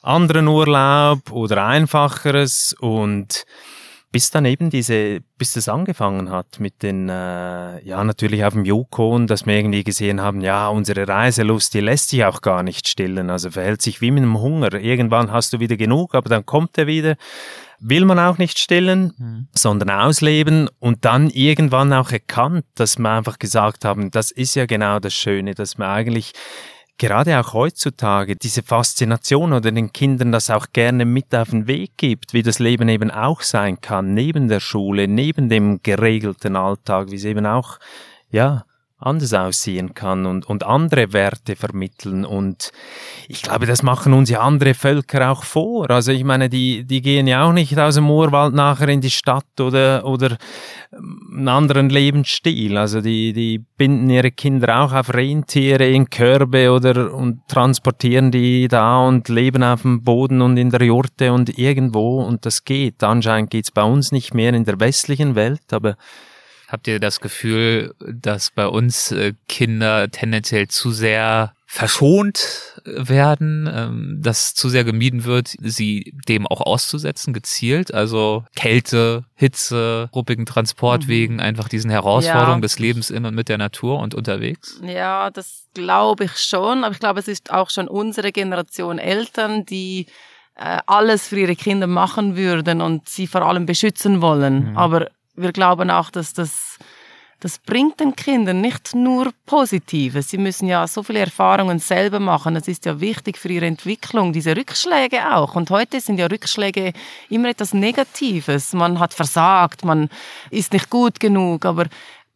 anderen Urlaub oder einfacheres und bis dann eben diese, bis das angefangen hat mit den, äh, ja natürlich auf dem Yukon, dass wir irgendwie gesehen haben, ja unsere Reiselust, die lässt sich auch gar nicht stillen, also verhält sich wie mit einem Hunger. Irgendwann hast du wieder genug, aber dann kommt er wieder. Will man auch nicht stillen, mhm. sondern ausleben und dann irgendwann auch erkannt, dass wir einfach gesagt haben, das ist ja genau das Schöne, dass man eigentlich gerade auch heutzutage diese Faszination oder den Kindern das auch gerne mit auf den Weg gibt, wie das Leben eben auch sein kann, neben der Schule, neben dem geregelten Alltag, wie es eben auch, ja, anders aussehen kann und, und andere Werte vermitteln. Und ich glaube, das machen uns ja andere Völker auch vor. Also ich meine, die, die gehen ja auch nicht aus dem Urwald nachher in die Stadt oder, oder einen anderen Lebensstil. Also die, die binden ihre Kinder auch auf Rentiere in Körbe oder und transportieren die da und leben auf dem Boden und in der Jurte und irgendwo und das geht. Anscheinend geht's bei uns nicht mehr in der westlichen Welt, aber Habt ihr das Gefühl, dass bei uns äh, Kinder tendenziell zu sehr verschont werden, ähm, dass zu sehr gemieden wird, sie dem auch auszusetzen, gezielt. Also Kälte, Hitze, ruppigen Transportwegen, mhm. einfach diesen Herausforderungen ja. des Lebens in und mit der Natur und unterwegs. Ja, das glaube ich schon. Aber ich glaube, es ist auch schon unsere Generation Eltern, die äh, alles für ihre Kinder machen würden und sie vor allem beschützen wollen. Mhm. Aber wir glauben auch, dass das, das bringt den Kindern nicht nur Positives. Sie müssen ja so viele Erfahrungen selber machen. Es ist ja wichtig für ihre Entwicklung, diese Rückschläge auch. Und heute sind ja Rückschläge immer etwas Negatives. Man hat versagt, man ist nicht gut genug, aber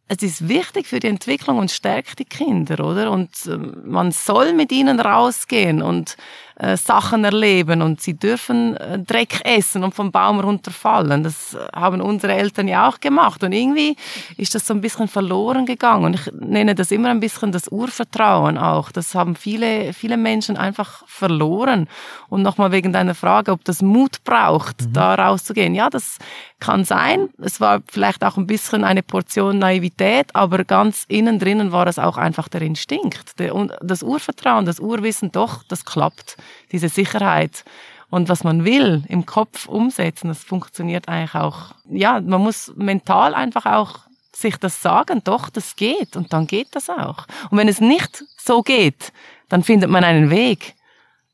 es ist wichtig für die Entwicklung und stärkt die Kinder, oder? Und äh, man soll mit ihnen rausgehen und äh, Sachen erleben und sie dürfen äh, Dreck essen und vom Baum runterfallen. Das haben unsere Eltern ja auch gemacht und irgendwie ist das so ein bisschen verloren gegangen und ich nenne das immer ein bisschen das Urvertrauen auch. Das haben viele, viele Menschen einfach verloren. Und nochmal wegen deiner Frage, ob das Mut braucht, mhm. da rauszugehen. Ja, das kann sein. Es war vielleicht auch ein bisschen eine Portion Naivität, aber ganz innen drinnen war es auch einfach der Instinkt, der, das Urvertrauen, das Urwissen, doch, das klappt diese Sicherheit. Und was man will im Kopf umsetzen, das funktioniert eigentlich auch. Ja, man muss mental einfach auch sich das sagen, doch, das geht. Und dann geht das auch. Und wenn es nicht so geht, dann findet man einen Weg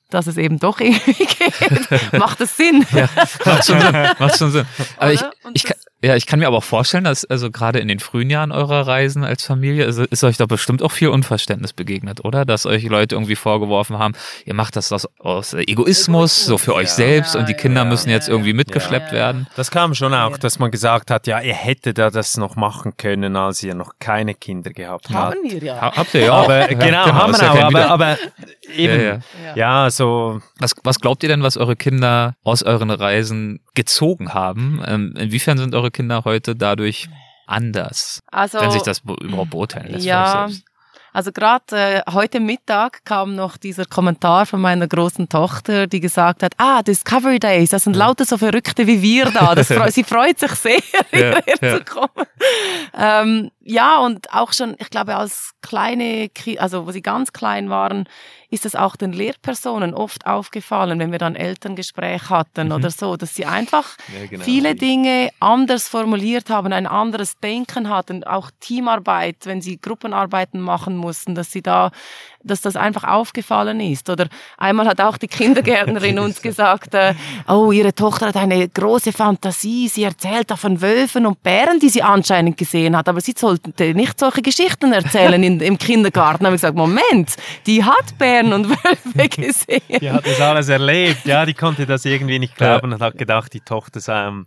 dass es eben doch [LAUGHS] irgendwie geht. macht es Sinn? Ja, macht schon [LAUGHS] Sinn. Macht schon Sinn. Aber ich, ich, kann, ja, ich kann mir aber auch vorstellen, dass also gerade in den frühen Jahren eurer Reisen als Familie ist, ist euch da bestimmt auch viel Unverständnis begegnet, oder? Dass euch Leute irgendwie vorgeworfen haben, ihr macht das aus, aus Egoismus, so für euch ja. selbst und die Kinder müssen jetzt irgendwie mitgeschleppt werden. Das kam schon auch, dass man gesagt hat, ja, ihr hättet da das noch machen können, als ihr noch keine Kinder gehabt habt. Haben wir ja. Habt ihr ja. Aber, genau, genau, haben wir auch, aber, aber eben, ja, so. Was, was glaubt ihr denn, was eure Kinder aus euren Reisen gezogen haben? Ähm, inwiefern sind eure Kinder heute dadurch anders? Also, wenn sich das überhaupt beurteilen lässt. Ja, also gerade äh, heute Mittag kam noch dieser Kommentar von meiner großen Tochter, die gesagt hat, ah, Discovery Days, das sind lauter so Verrückte wie wir da. Das, [LAUGHS] sie freut sich sehr, ja, [LAUGHS] hierher ja. zu kommen. ähm, ja, und auch schon, ich glaube, als kleine, also wo sie ganz klein waren, ist es auch den Lehrpersonen oft aufgefallen, wenn wir dann Elterngespräch hatten mhm. oder so, dass sie einfach ja, genau. viele Dinge anders formuliert haben, ein anderes Denken hatten, auch Teamarbeit, wenn sie Gruppenarbeiten machen mussten, dass sie da, dass das einfach aufgefallen ist. Oder einmal hat auch die Kindergärtnerin [LAUGHS] uns gesagt, äh, oh, ihre Tochter hat eine große Fantasie, sie erzählt da von Wölfen und Bären, die sie anscheinend gesehen hat, aber sie sollte nicht solche Geschichten erzählen in, im Kindergarten. Da habe ich gesagt, Moment, die hat Bären und [LAUGHS] Wölfe gesehen. Die hat das alles erlebt, ja, die konnte das irgendwie nicht glauben und hat gedacht, die Tochter sei am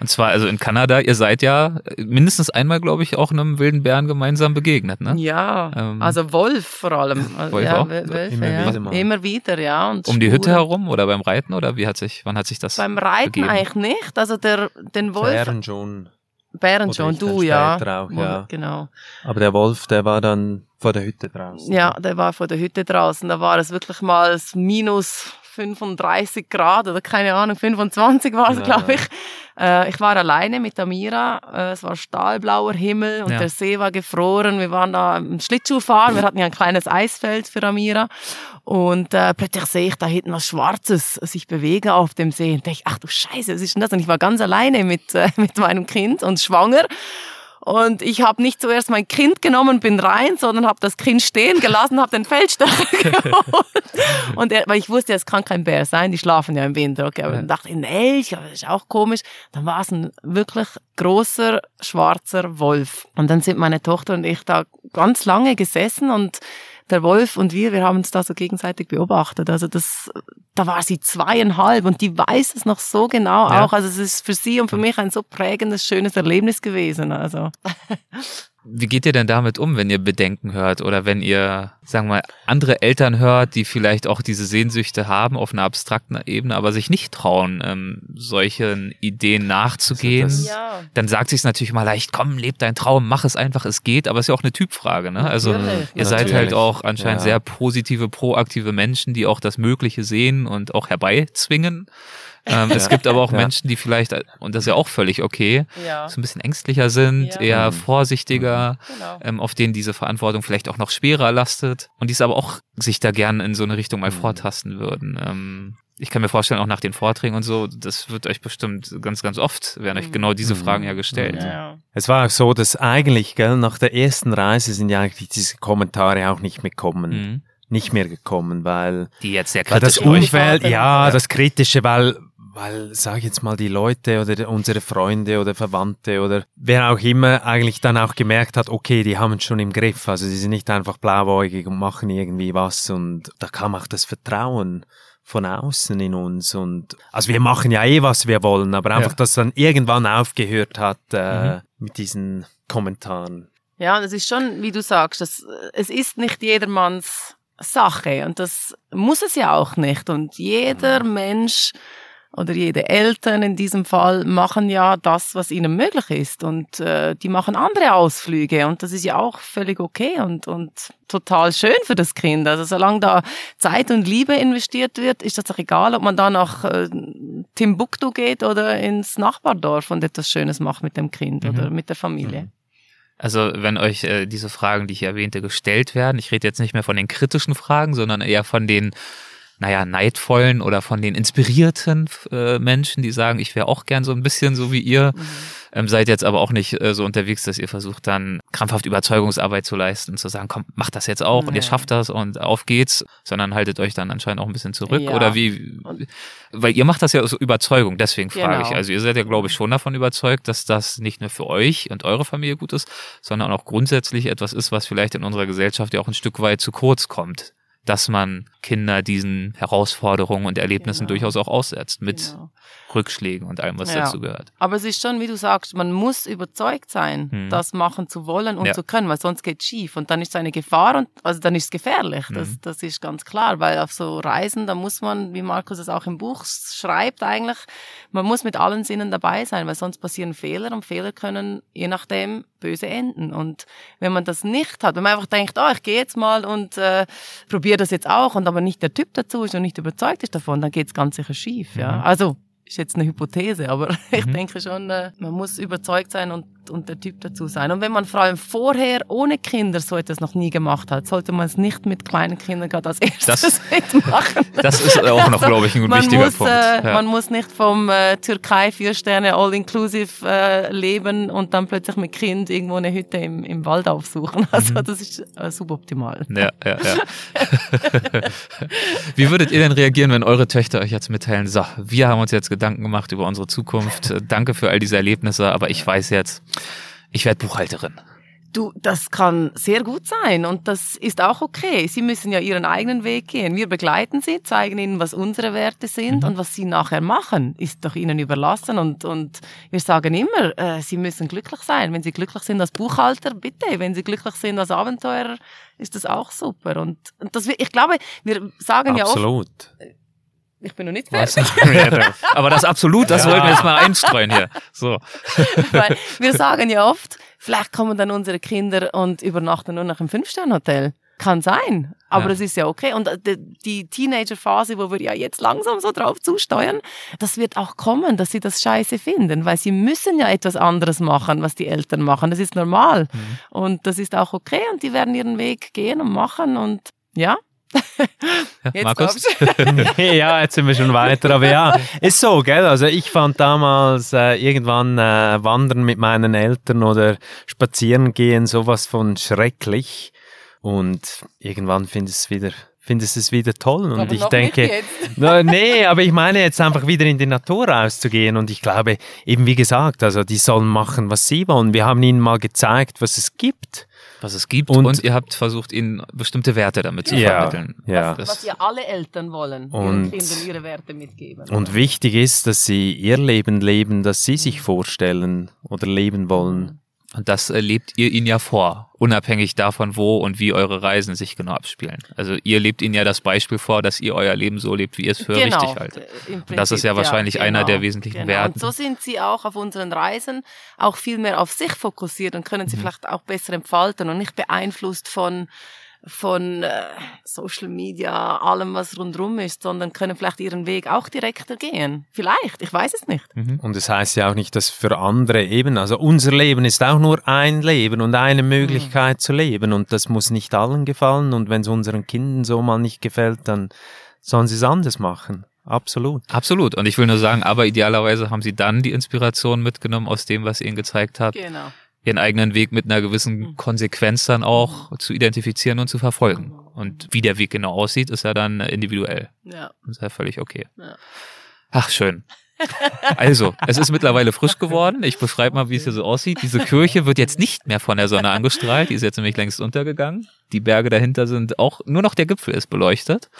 und zwar also in Kanada, ihr seid ja mindestens einmal, glaube ich, auch einem wilden Bären gemeinsam begegnet, ne? Ja, ähm, also Wolf vor allem. [LAUGHS] Wolf ja, auch? Wölfe, immer, ja. Wieder immer wieder, ja. Und um die Hütte herum oder beim Reiten oder wie hat sich, wann hat sich das Beim Reiten begeben? eigentlich nicht, also der, den Wolf... Bären schon. Bären schon, du, ja. Auch, ja. Genau. Aber der Wolf, der war dann vor der Hütte draußen. Ja, der war vor der Hütte draußen. Da war es wirklich mal minus 35 Grad oder keine Ahnung, 25 war es, ja, glaube ich. Äh, ich war alleine mit Amira. Äh, es war stahlblauer Himmel und ja. der See war gefroren. Wir waren da im Schlittschuhfahren. Wir hatten ja ein kleines Eisfeld für Amira. Und äh, plötzlich sehe ich da hinten was Schwarzes sich bewegen auf dem See. Und denke ich, ach du Scheiße, was ist denn das? Und ich war ganz alleine mit, äh, [LAUGHS] mit meinem Kind und schwanger. Und ich habe nicht zuerst mein Kind genommen, bin rein, sondern habe das Kind stehen gelassen, habe den Feldstecher [LAUGHS] geholt. Und er, weil ich wusste, es kann kein Bär sein, die schlafen ja im Winter. Okay, aber dann dachte ich, ein Elch, das ist auch komisch. Dann war es ein wirklich großer schwarzer Wolf. Und dann sind meine Tochter und ich da ganz lange gesessen und der Wolf und wir, wir haben uns da so gegenseitig beobachtet. Also das, da war sie zweieinhalb und die weiß es noch so genau ja. auch. Also es ist für sie und für mich ein so prägendes, schönes Erlebnis gewesen. Also. [LAUGHS] Wie geht ihr denn damit um, wenn ihr Bedenken hört oder wenn ihr, sagen wir mal, andere Eltern hört, die vielleicht auch diese Sehnsüchte haben auf einer abstrakten Ebene, aber sich nicht trauen, ähm, solchen Ideen nachzugehen? Also ja. Dann sagt sich natürlich mal leicht, komm, leb dein Traum, mach es einfach, es geht, aber es ist ja auch eine Typfrage. Ne? Also natürlich. ihr seid natürlich. halt auch anscheinend ja. sehr positive, proaktive Menschen, die auch das Mögliche sehen und auch herbeizwingen. Ähm, es gibt aber auch ja. Menschen, die vielleicht, und das ist ja auch völlig okay, ja. so ein bisschen ängstlicher sind, ja. eher vorsichtiger, mhm. genau. ähm, auf denen diese Verantwortung vielleicht auch noch schwerer lastet und die es aber auch sich da gern in so eine Richtung mal mhm. vortasten würden. Ähm, ich kann mir vorstellen, auch nach den Vorträgen und so, das wird euch bestimmt ganz, ganz oft, werden euch genau diese mhm. Fragen ja gestellt. Ja. Es war auch so, dass eigentlich, gell, nach der ersten Reise sind ja eigentlich diese Kommentare auch nicht mehr kommen. Mhm. Nicht mehr gekommen, weil, die jetzt sehr kritisch weil das Umfeld, ja, ja, das Kritische, weil weil, sag ich jetzt mal, die Leute oder unsere Freunde oder Verwandte oder wer auch immer eigentlich dann auch gemerkt hat, okay, die haben es schon im Griff. Also sie sind nicht einfach blauäugig und machen irgendwie was und da kam auch das Vertrauen von außen in uns und also wir machen ja eh, was wir wollen, aber einfach, ja. dass dann irgendwann aufgehört hat äh, mhm. mit diesen Kommentaren. Ja, und es ist schon, wie du sagst, das, es ist nicht jedermanns Sache und das muss es ja auch nicht und jeder mhm. Mensch oder jede Eltern in diesem Fall machen ja das, was ihnen möglich ist und äh, die machen andere Ausflüge und das ist ja auch völlig okay und, und total schön für das Kind. Also solange da Zeit und Liebe investiert wird, ist das doch egal, ob man da nach äh, Timbuktu geht oder ins Nachbardorf und etwas Schönes macht mit dem Kind mhm. oder mit der Familie. Mhm. Also wenn euch äh, diese Fragen, die ich erwähnte, gestellt werden, ich rede jetzt nicht mehr von den kritischen Fragen, sondern eher von den naja, neidvollen oder von den inspirierten äh, Menschen, die sagen, ich wäre auch gern so ein bisschen so wie ihr. Mhm. Ähm, seid jetzt aber auch nicht äh, so unterwegs, dass ihr versucht dann krampfhaft Überzeugungsarbeit zu leisten, zu sagen, komm, macht das jetzt auch nee. und ihr schafft das und auf geht's, sondern haltet euch dann anscheinend auch ein bisschen zurück ja. oder wie, weil ihr macht das ja aus Überzeugung, deswegen frage genau. ich. Also ihr seid ja, glaube ich, schon davon überzeugt, dass das nicht nur für euch und eure Familie gut ist, sondern auch grundsätzlich etwas ist, was vielleicht in unserer Gesellschaft ja auch ein Stück weit zu kurz kommt dass man Kinder diesen Herausforderungen und Erlebnissen genau. durchaus auch aussetzt mit genau. Rückschlägen und allem, was ja. dazu gehört. Aber es ist schon, wie du sagst, man muss überzeugt sein, hm. das machen zu wollen und ja. zu können, weil sonst geht es schief und dann ist es eine Gefahr und also dann ist es gefährlich. Das, mhm. das ist ganz klar, weil auf so Reisen, da muss man, wie Markus es auch im Buch schreibt eigentlich, man muss mit allen Sinnen dabei sein, weil sonst passieren Fehler und Fehler können je nachdem böse enden. Und wenn man das nicht hat, wenn man einfach denkt, oh, ich gehe jetzt mal und äh, probiere das jetzt auch und aber nicht der Typ dazu ist und nicht überzeugt ist davon, dann geht es ganz sicher schief. Ja, mhm. also ist jetzt eine Hypothese, aber [LAUGHS] ich mhm. denke schon, äh, man muss überzeugt sein und und, und der Typ dazu sein. Und wenn man vor allem vorher ohne Kinder so etwas noch nie gemacht hat, sollte man es nicht mit kleinen Kindern gerade als [LAUGHS] erstes das, mitmachen. Das ist auch noch, glaube ich, ein man wichtiger muss, Punkt. Äh, ja. Man muss nicht vom äh, Türkei vier Sterne All-Inclusive äh, leben und dann plötzlich mit Kind irgendwo eine Hütte im, im Wald aufsuchen. [LAUGHS] Also mhm. das ist äh, suboptimal. Ja, ja, ja. [LAUGHS] Wie würdet ihr denn reagieren, wenn eure Töchter euch jetzt mitteilen, so, wir haben uns jetzt Gedanken gemacht über unsere Zukunft, danke für all diese Erlebnisse, aber ich weiß jetzt, ich werde Buchhalterin. Du, das kann sehr gut sein und das ist auch okay. Sie müssen ja ihren eigenen Weg gehen. Wir begleiten sie, zeigen ihnen, was unsere Werte sind mhm. und was sie nachher machen, ist doch ihnen überlassen. Und, und wir sagen immer, äh, sie müssen glücklich sein. Wenn sie glücklich sind als Buchhalter, bitte. Wenn sie glücklich sind als Abenteurer, ist das auch super. Und, und das, ich glaube, wir sagen Absolut. ja oft, ich bin noch nicht fertig. Aber das absolut, das ja. wollten wir jetzt mal einstreuen hier. So. [LAUGHS] Weil wir sagen ja oft, vielleicht kommen dann unsere Kinder und übernachten nur noch im Fünf-Sterne-Hotel. Kann sein, aber ja. das ist ja okay. Und äh, die Teenager-Phase, wo wir ja jetzt langsam so drauf zusteuern, das wird auch kommen, dass sie das scheiße finden, weil sie müssen ja etwas anderes machen, was die Eltern machen. Das ist normal. Mhm. Und das ist auch okay und die werden ihren Weg gehen und machen und ja, ja, Markus? [LAUGHS] [LAUGHS] ja, jetzt sind wir schon weiter. Aber ja, ist so, gell? Also ich fand damals äh, irgendwann äh, Wandern mit meinen Eltern oder spazieren gehen sowas von schrecklich. Und irgendwann findest du es wieder findest es wieder toll und aber ich denke, [LAUGHS] no, nee, aber ich meine jetzt einfach wieder in die Natur rauszugehen und ich glaube, eben wie gesagt, also die sollen machen, was sie wollen. Wir haben ihnen mal gezeigt, was es gibt was es gibt und, und, ihr habt versucht, ihnen bestimmte Werte damit zu ja, vermitteln. Ja. Was, was ja alle Eltern wollen, und, ihren Kindern ihre Werte mitgeben. Und wichtig ist, dass sie ihr Leben leben, das sie sich vorstellen oder leben wollen. Und das lebt ihr ihnen ja vor, unabhängig davon, wo und wie eure Reisen sich genau abspielen. Also ihr lebt ihnen ja das Beispiel vor, dass ihr euer Leben so lebt, wie ihr es für genau, richtig haltet. und das ist ja wahrscheinlich ja, genau, einer der wesentlichen genau. Werte. Und so sind sie auch auf unseren Reisen auch viel mehr auf sich fokussiert und können sie mhm. vielleicht auch besser entfalten und nicht beeinflusst von von äh, Social Media, allem, was rundherum ist, sondern können vielleicht ihren Weg auch direkter gehen. Vielleicht, ich weiß es nicht. Mhm. Und es das heißt ja auch nicht, dass für andere eben, also unser Leben ist auch nur ein Leben und eine Möglichkeit mhm. zu leben und das muss nicht allen gefallen und wenn es unseren Kindern so mal nicht gefällt, dann sollen sie es anders machen. Absolut. Absolut. Und ich will nur sagen, aber idealerweise haben sie dann die Inspiration mitgenommen aus dem, was ihnen gezeigt hat. Genau ihren eigenen Weg mit einer gewissen mhm. Konsequenz dann auch zu identifizieren und zu verfolgen. Und wie der Weg genau aussieht, ist ja dann individuell. Ja. Ist ja völlig okay. Ja. Ach, schön. Also, es ist mittlerweile frisch geworden. Ich beschreibe mal, wie es hier so aussieht. Diese Kirche wird jetzt nicht mehr von der Sonne angestrahlt. Die ist jetzt nämlich längst untergegangen. Die Berge dahinter sind auch, nur noch der Gipfel ist beleuchtet.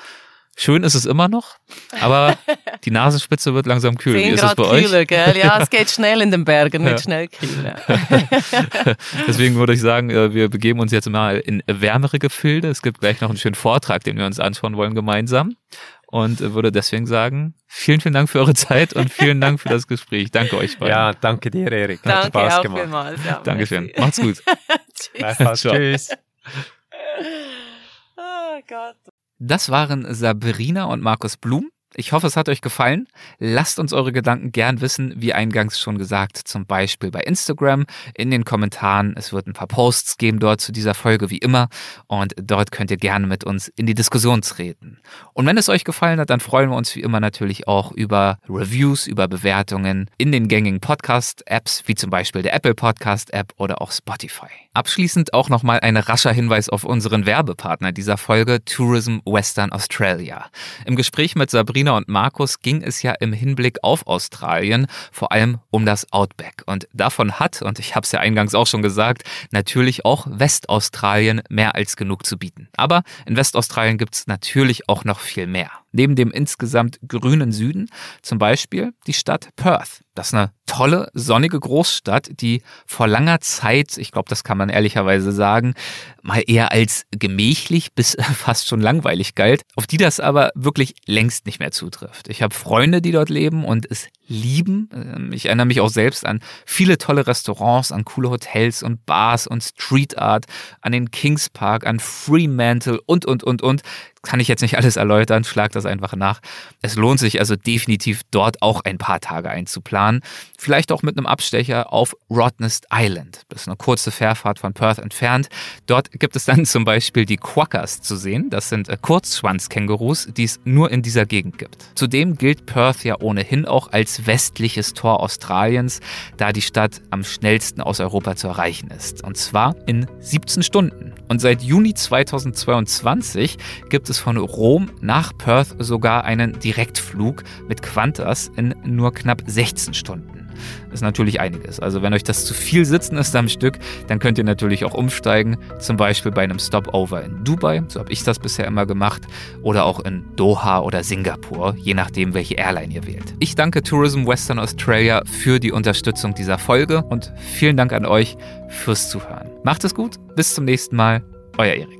Schön ist es immer noch, aber [LAUGHS] die Nasenspitze wird langsam kühl. Wie ist Grad es bei kühler, euch? Gell? Ja, es [LAUGHS] geht schnell in den Bergen, mit ja. schnell kühl. [LAUGHS] Deswegen würde ich sagen, äh, wir begeben uns jetzt mal in wärmere Gefilde. Es gibt gleich noch einen schönen Vortrag, den wir uns anschauen wollen gemeinsam. Und würde deswegen sagen, vielen, vielen Dank für eure Zeit und vielen Dank für das Gespräch. Danke euch beiden. Ja, danke dir, Erik. Hat danke Spaß auch gemacht. Vielmals. Ja, Dankeschön. Macht's gut. Tschüss. Tschüss. Oh Gott. Das waren Sabrina und Markus Blum. Ich hoffe, es hat euch gefallen. Lasst uns eure Gedanken gern wissen, wie eingangs schon gesagt, zum Beispiel bei Instagram, in den Kommentaren. Es wird ein paar Posts geben dort zu dieser Folge, wie immer. Und dort könnt ihr gerne mit uns in die Diskussion treten. Und wenn es euch gefallen hat, dann freuen wir uns wie immer natürlich auch über Reviews, über Bewertungen in den gängigen Podcast-Apps, wie zum Beispiel der Apple Podcast-App oder auch Spotify. Abschließend auch nochmal ein rascher Hinweis auf unseren Werbepartner dieser Folge, Tourism Western Australia. Im Gespräch mit Sabrina Sabrina und Markus ging es ja im Hinblick auf Australien vor allem um das Outback. Und davon hat, und ich habe es ja eingangs auch schon gesagt, natürlich auch Westaustralien mehr als genug zu bieten. Aber in Westaustralien gibt es natürlich auch noch viel mehr. Neben dem insgesamt grünen Süden zum Beispiel die Stadt Perth. Das ist eine tolle, sonnige Großstadt, die vor langer Zeit, ich glaube, das kann man ehrlicherweise sagen, mal eher als gemächlich [LAUGHS] bis fast schon langweilig galt, auf die das aber wirklich längst nicht mehr zutrifft. Ich habe Freunde, die dort leben und es lieben. Ähm, ich erinnere mich auch selbst an viele tolle Restaurants, an coole Hotels und Bars und Street Art, an den Kings Park, an Fremantle und, und, und, und. Kann ich jetzt nicht alles erläutern, schlag das einfach nach. Es lohnt sich also definitiv dort auch ein paar Tage einzuplanen. Vielleicht auch mit einem Abstecher auf Rottnest Island. Das ist eine kurze Fährfahrt von Perth entfernt. Dort gibt es dann [LAUGHS] zum Beispiel die Quackers zu sehen. Das sind äh, Kurzschwanzkängurus, die es nur in dieser Gegend gibt. Zudem gilt Perth ja ohnehin auch als westliches Tor Australiens, da die Stadt am schnellsten aus Europa zu erreichen ist. Und zwar in 17 Stunden. Und seit Juni 2022 gibt es von Rom nach Perth sogar einen Direktflug mit Qantas in nur knapp 16 Stunden ist natürlich einiges. Also wenn euch das zu viel Sitzen ist am Stück, dann könnt ihr natürlich auch umsteigen, zum Beispiel bei einem Stopover in Dubai, so habe ich das bisher immer gemacht, oder auch in Doha oder Singapur, je nachdem, welche Airline ihr wählt. Ich danke Tourism Western Australia für die Unterstützung dieser Folge und vielen Dank an euch fürs Zuhören. Macht es gut, bis zum nächsten Mal, euer Erik.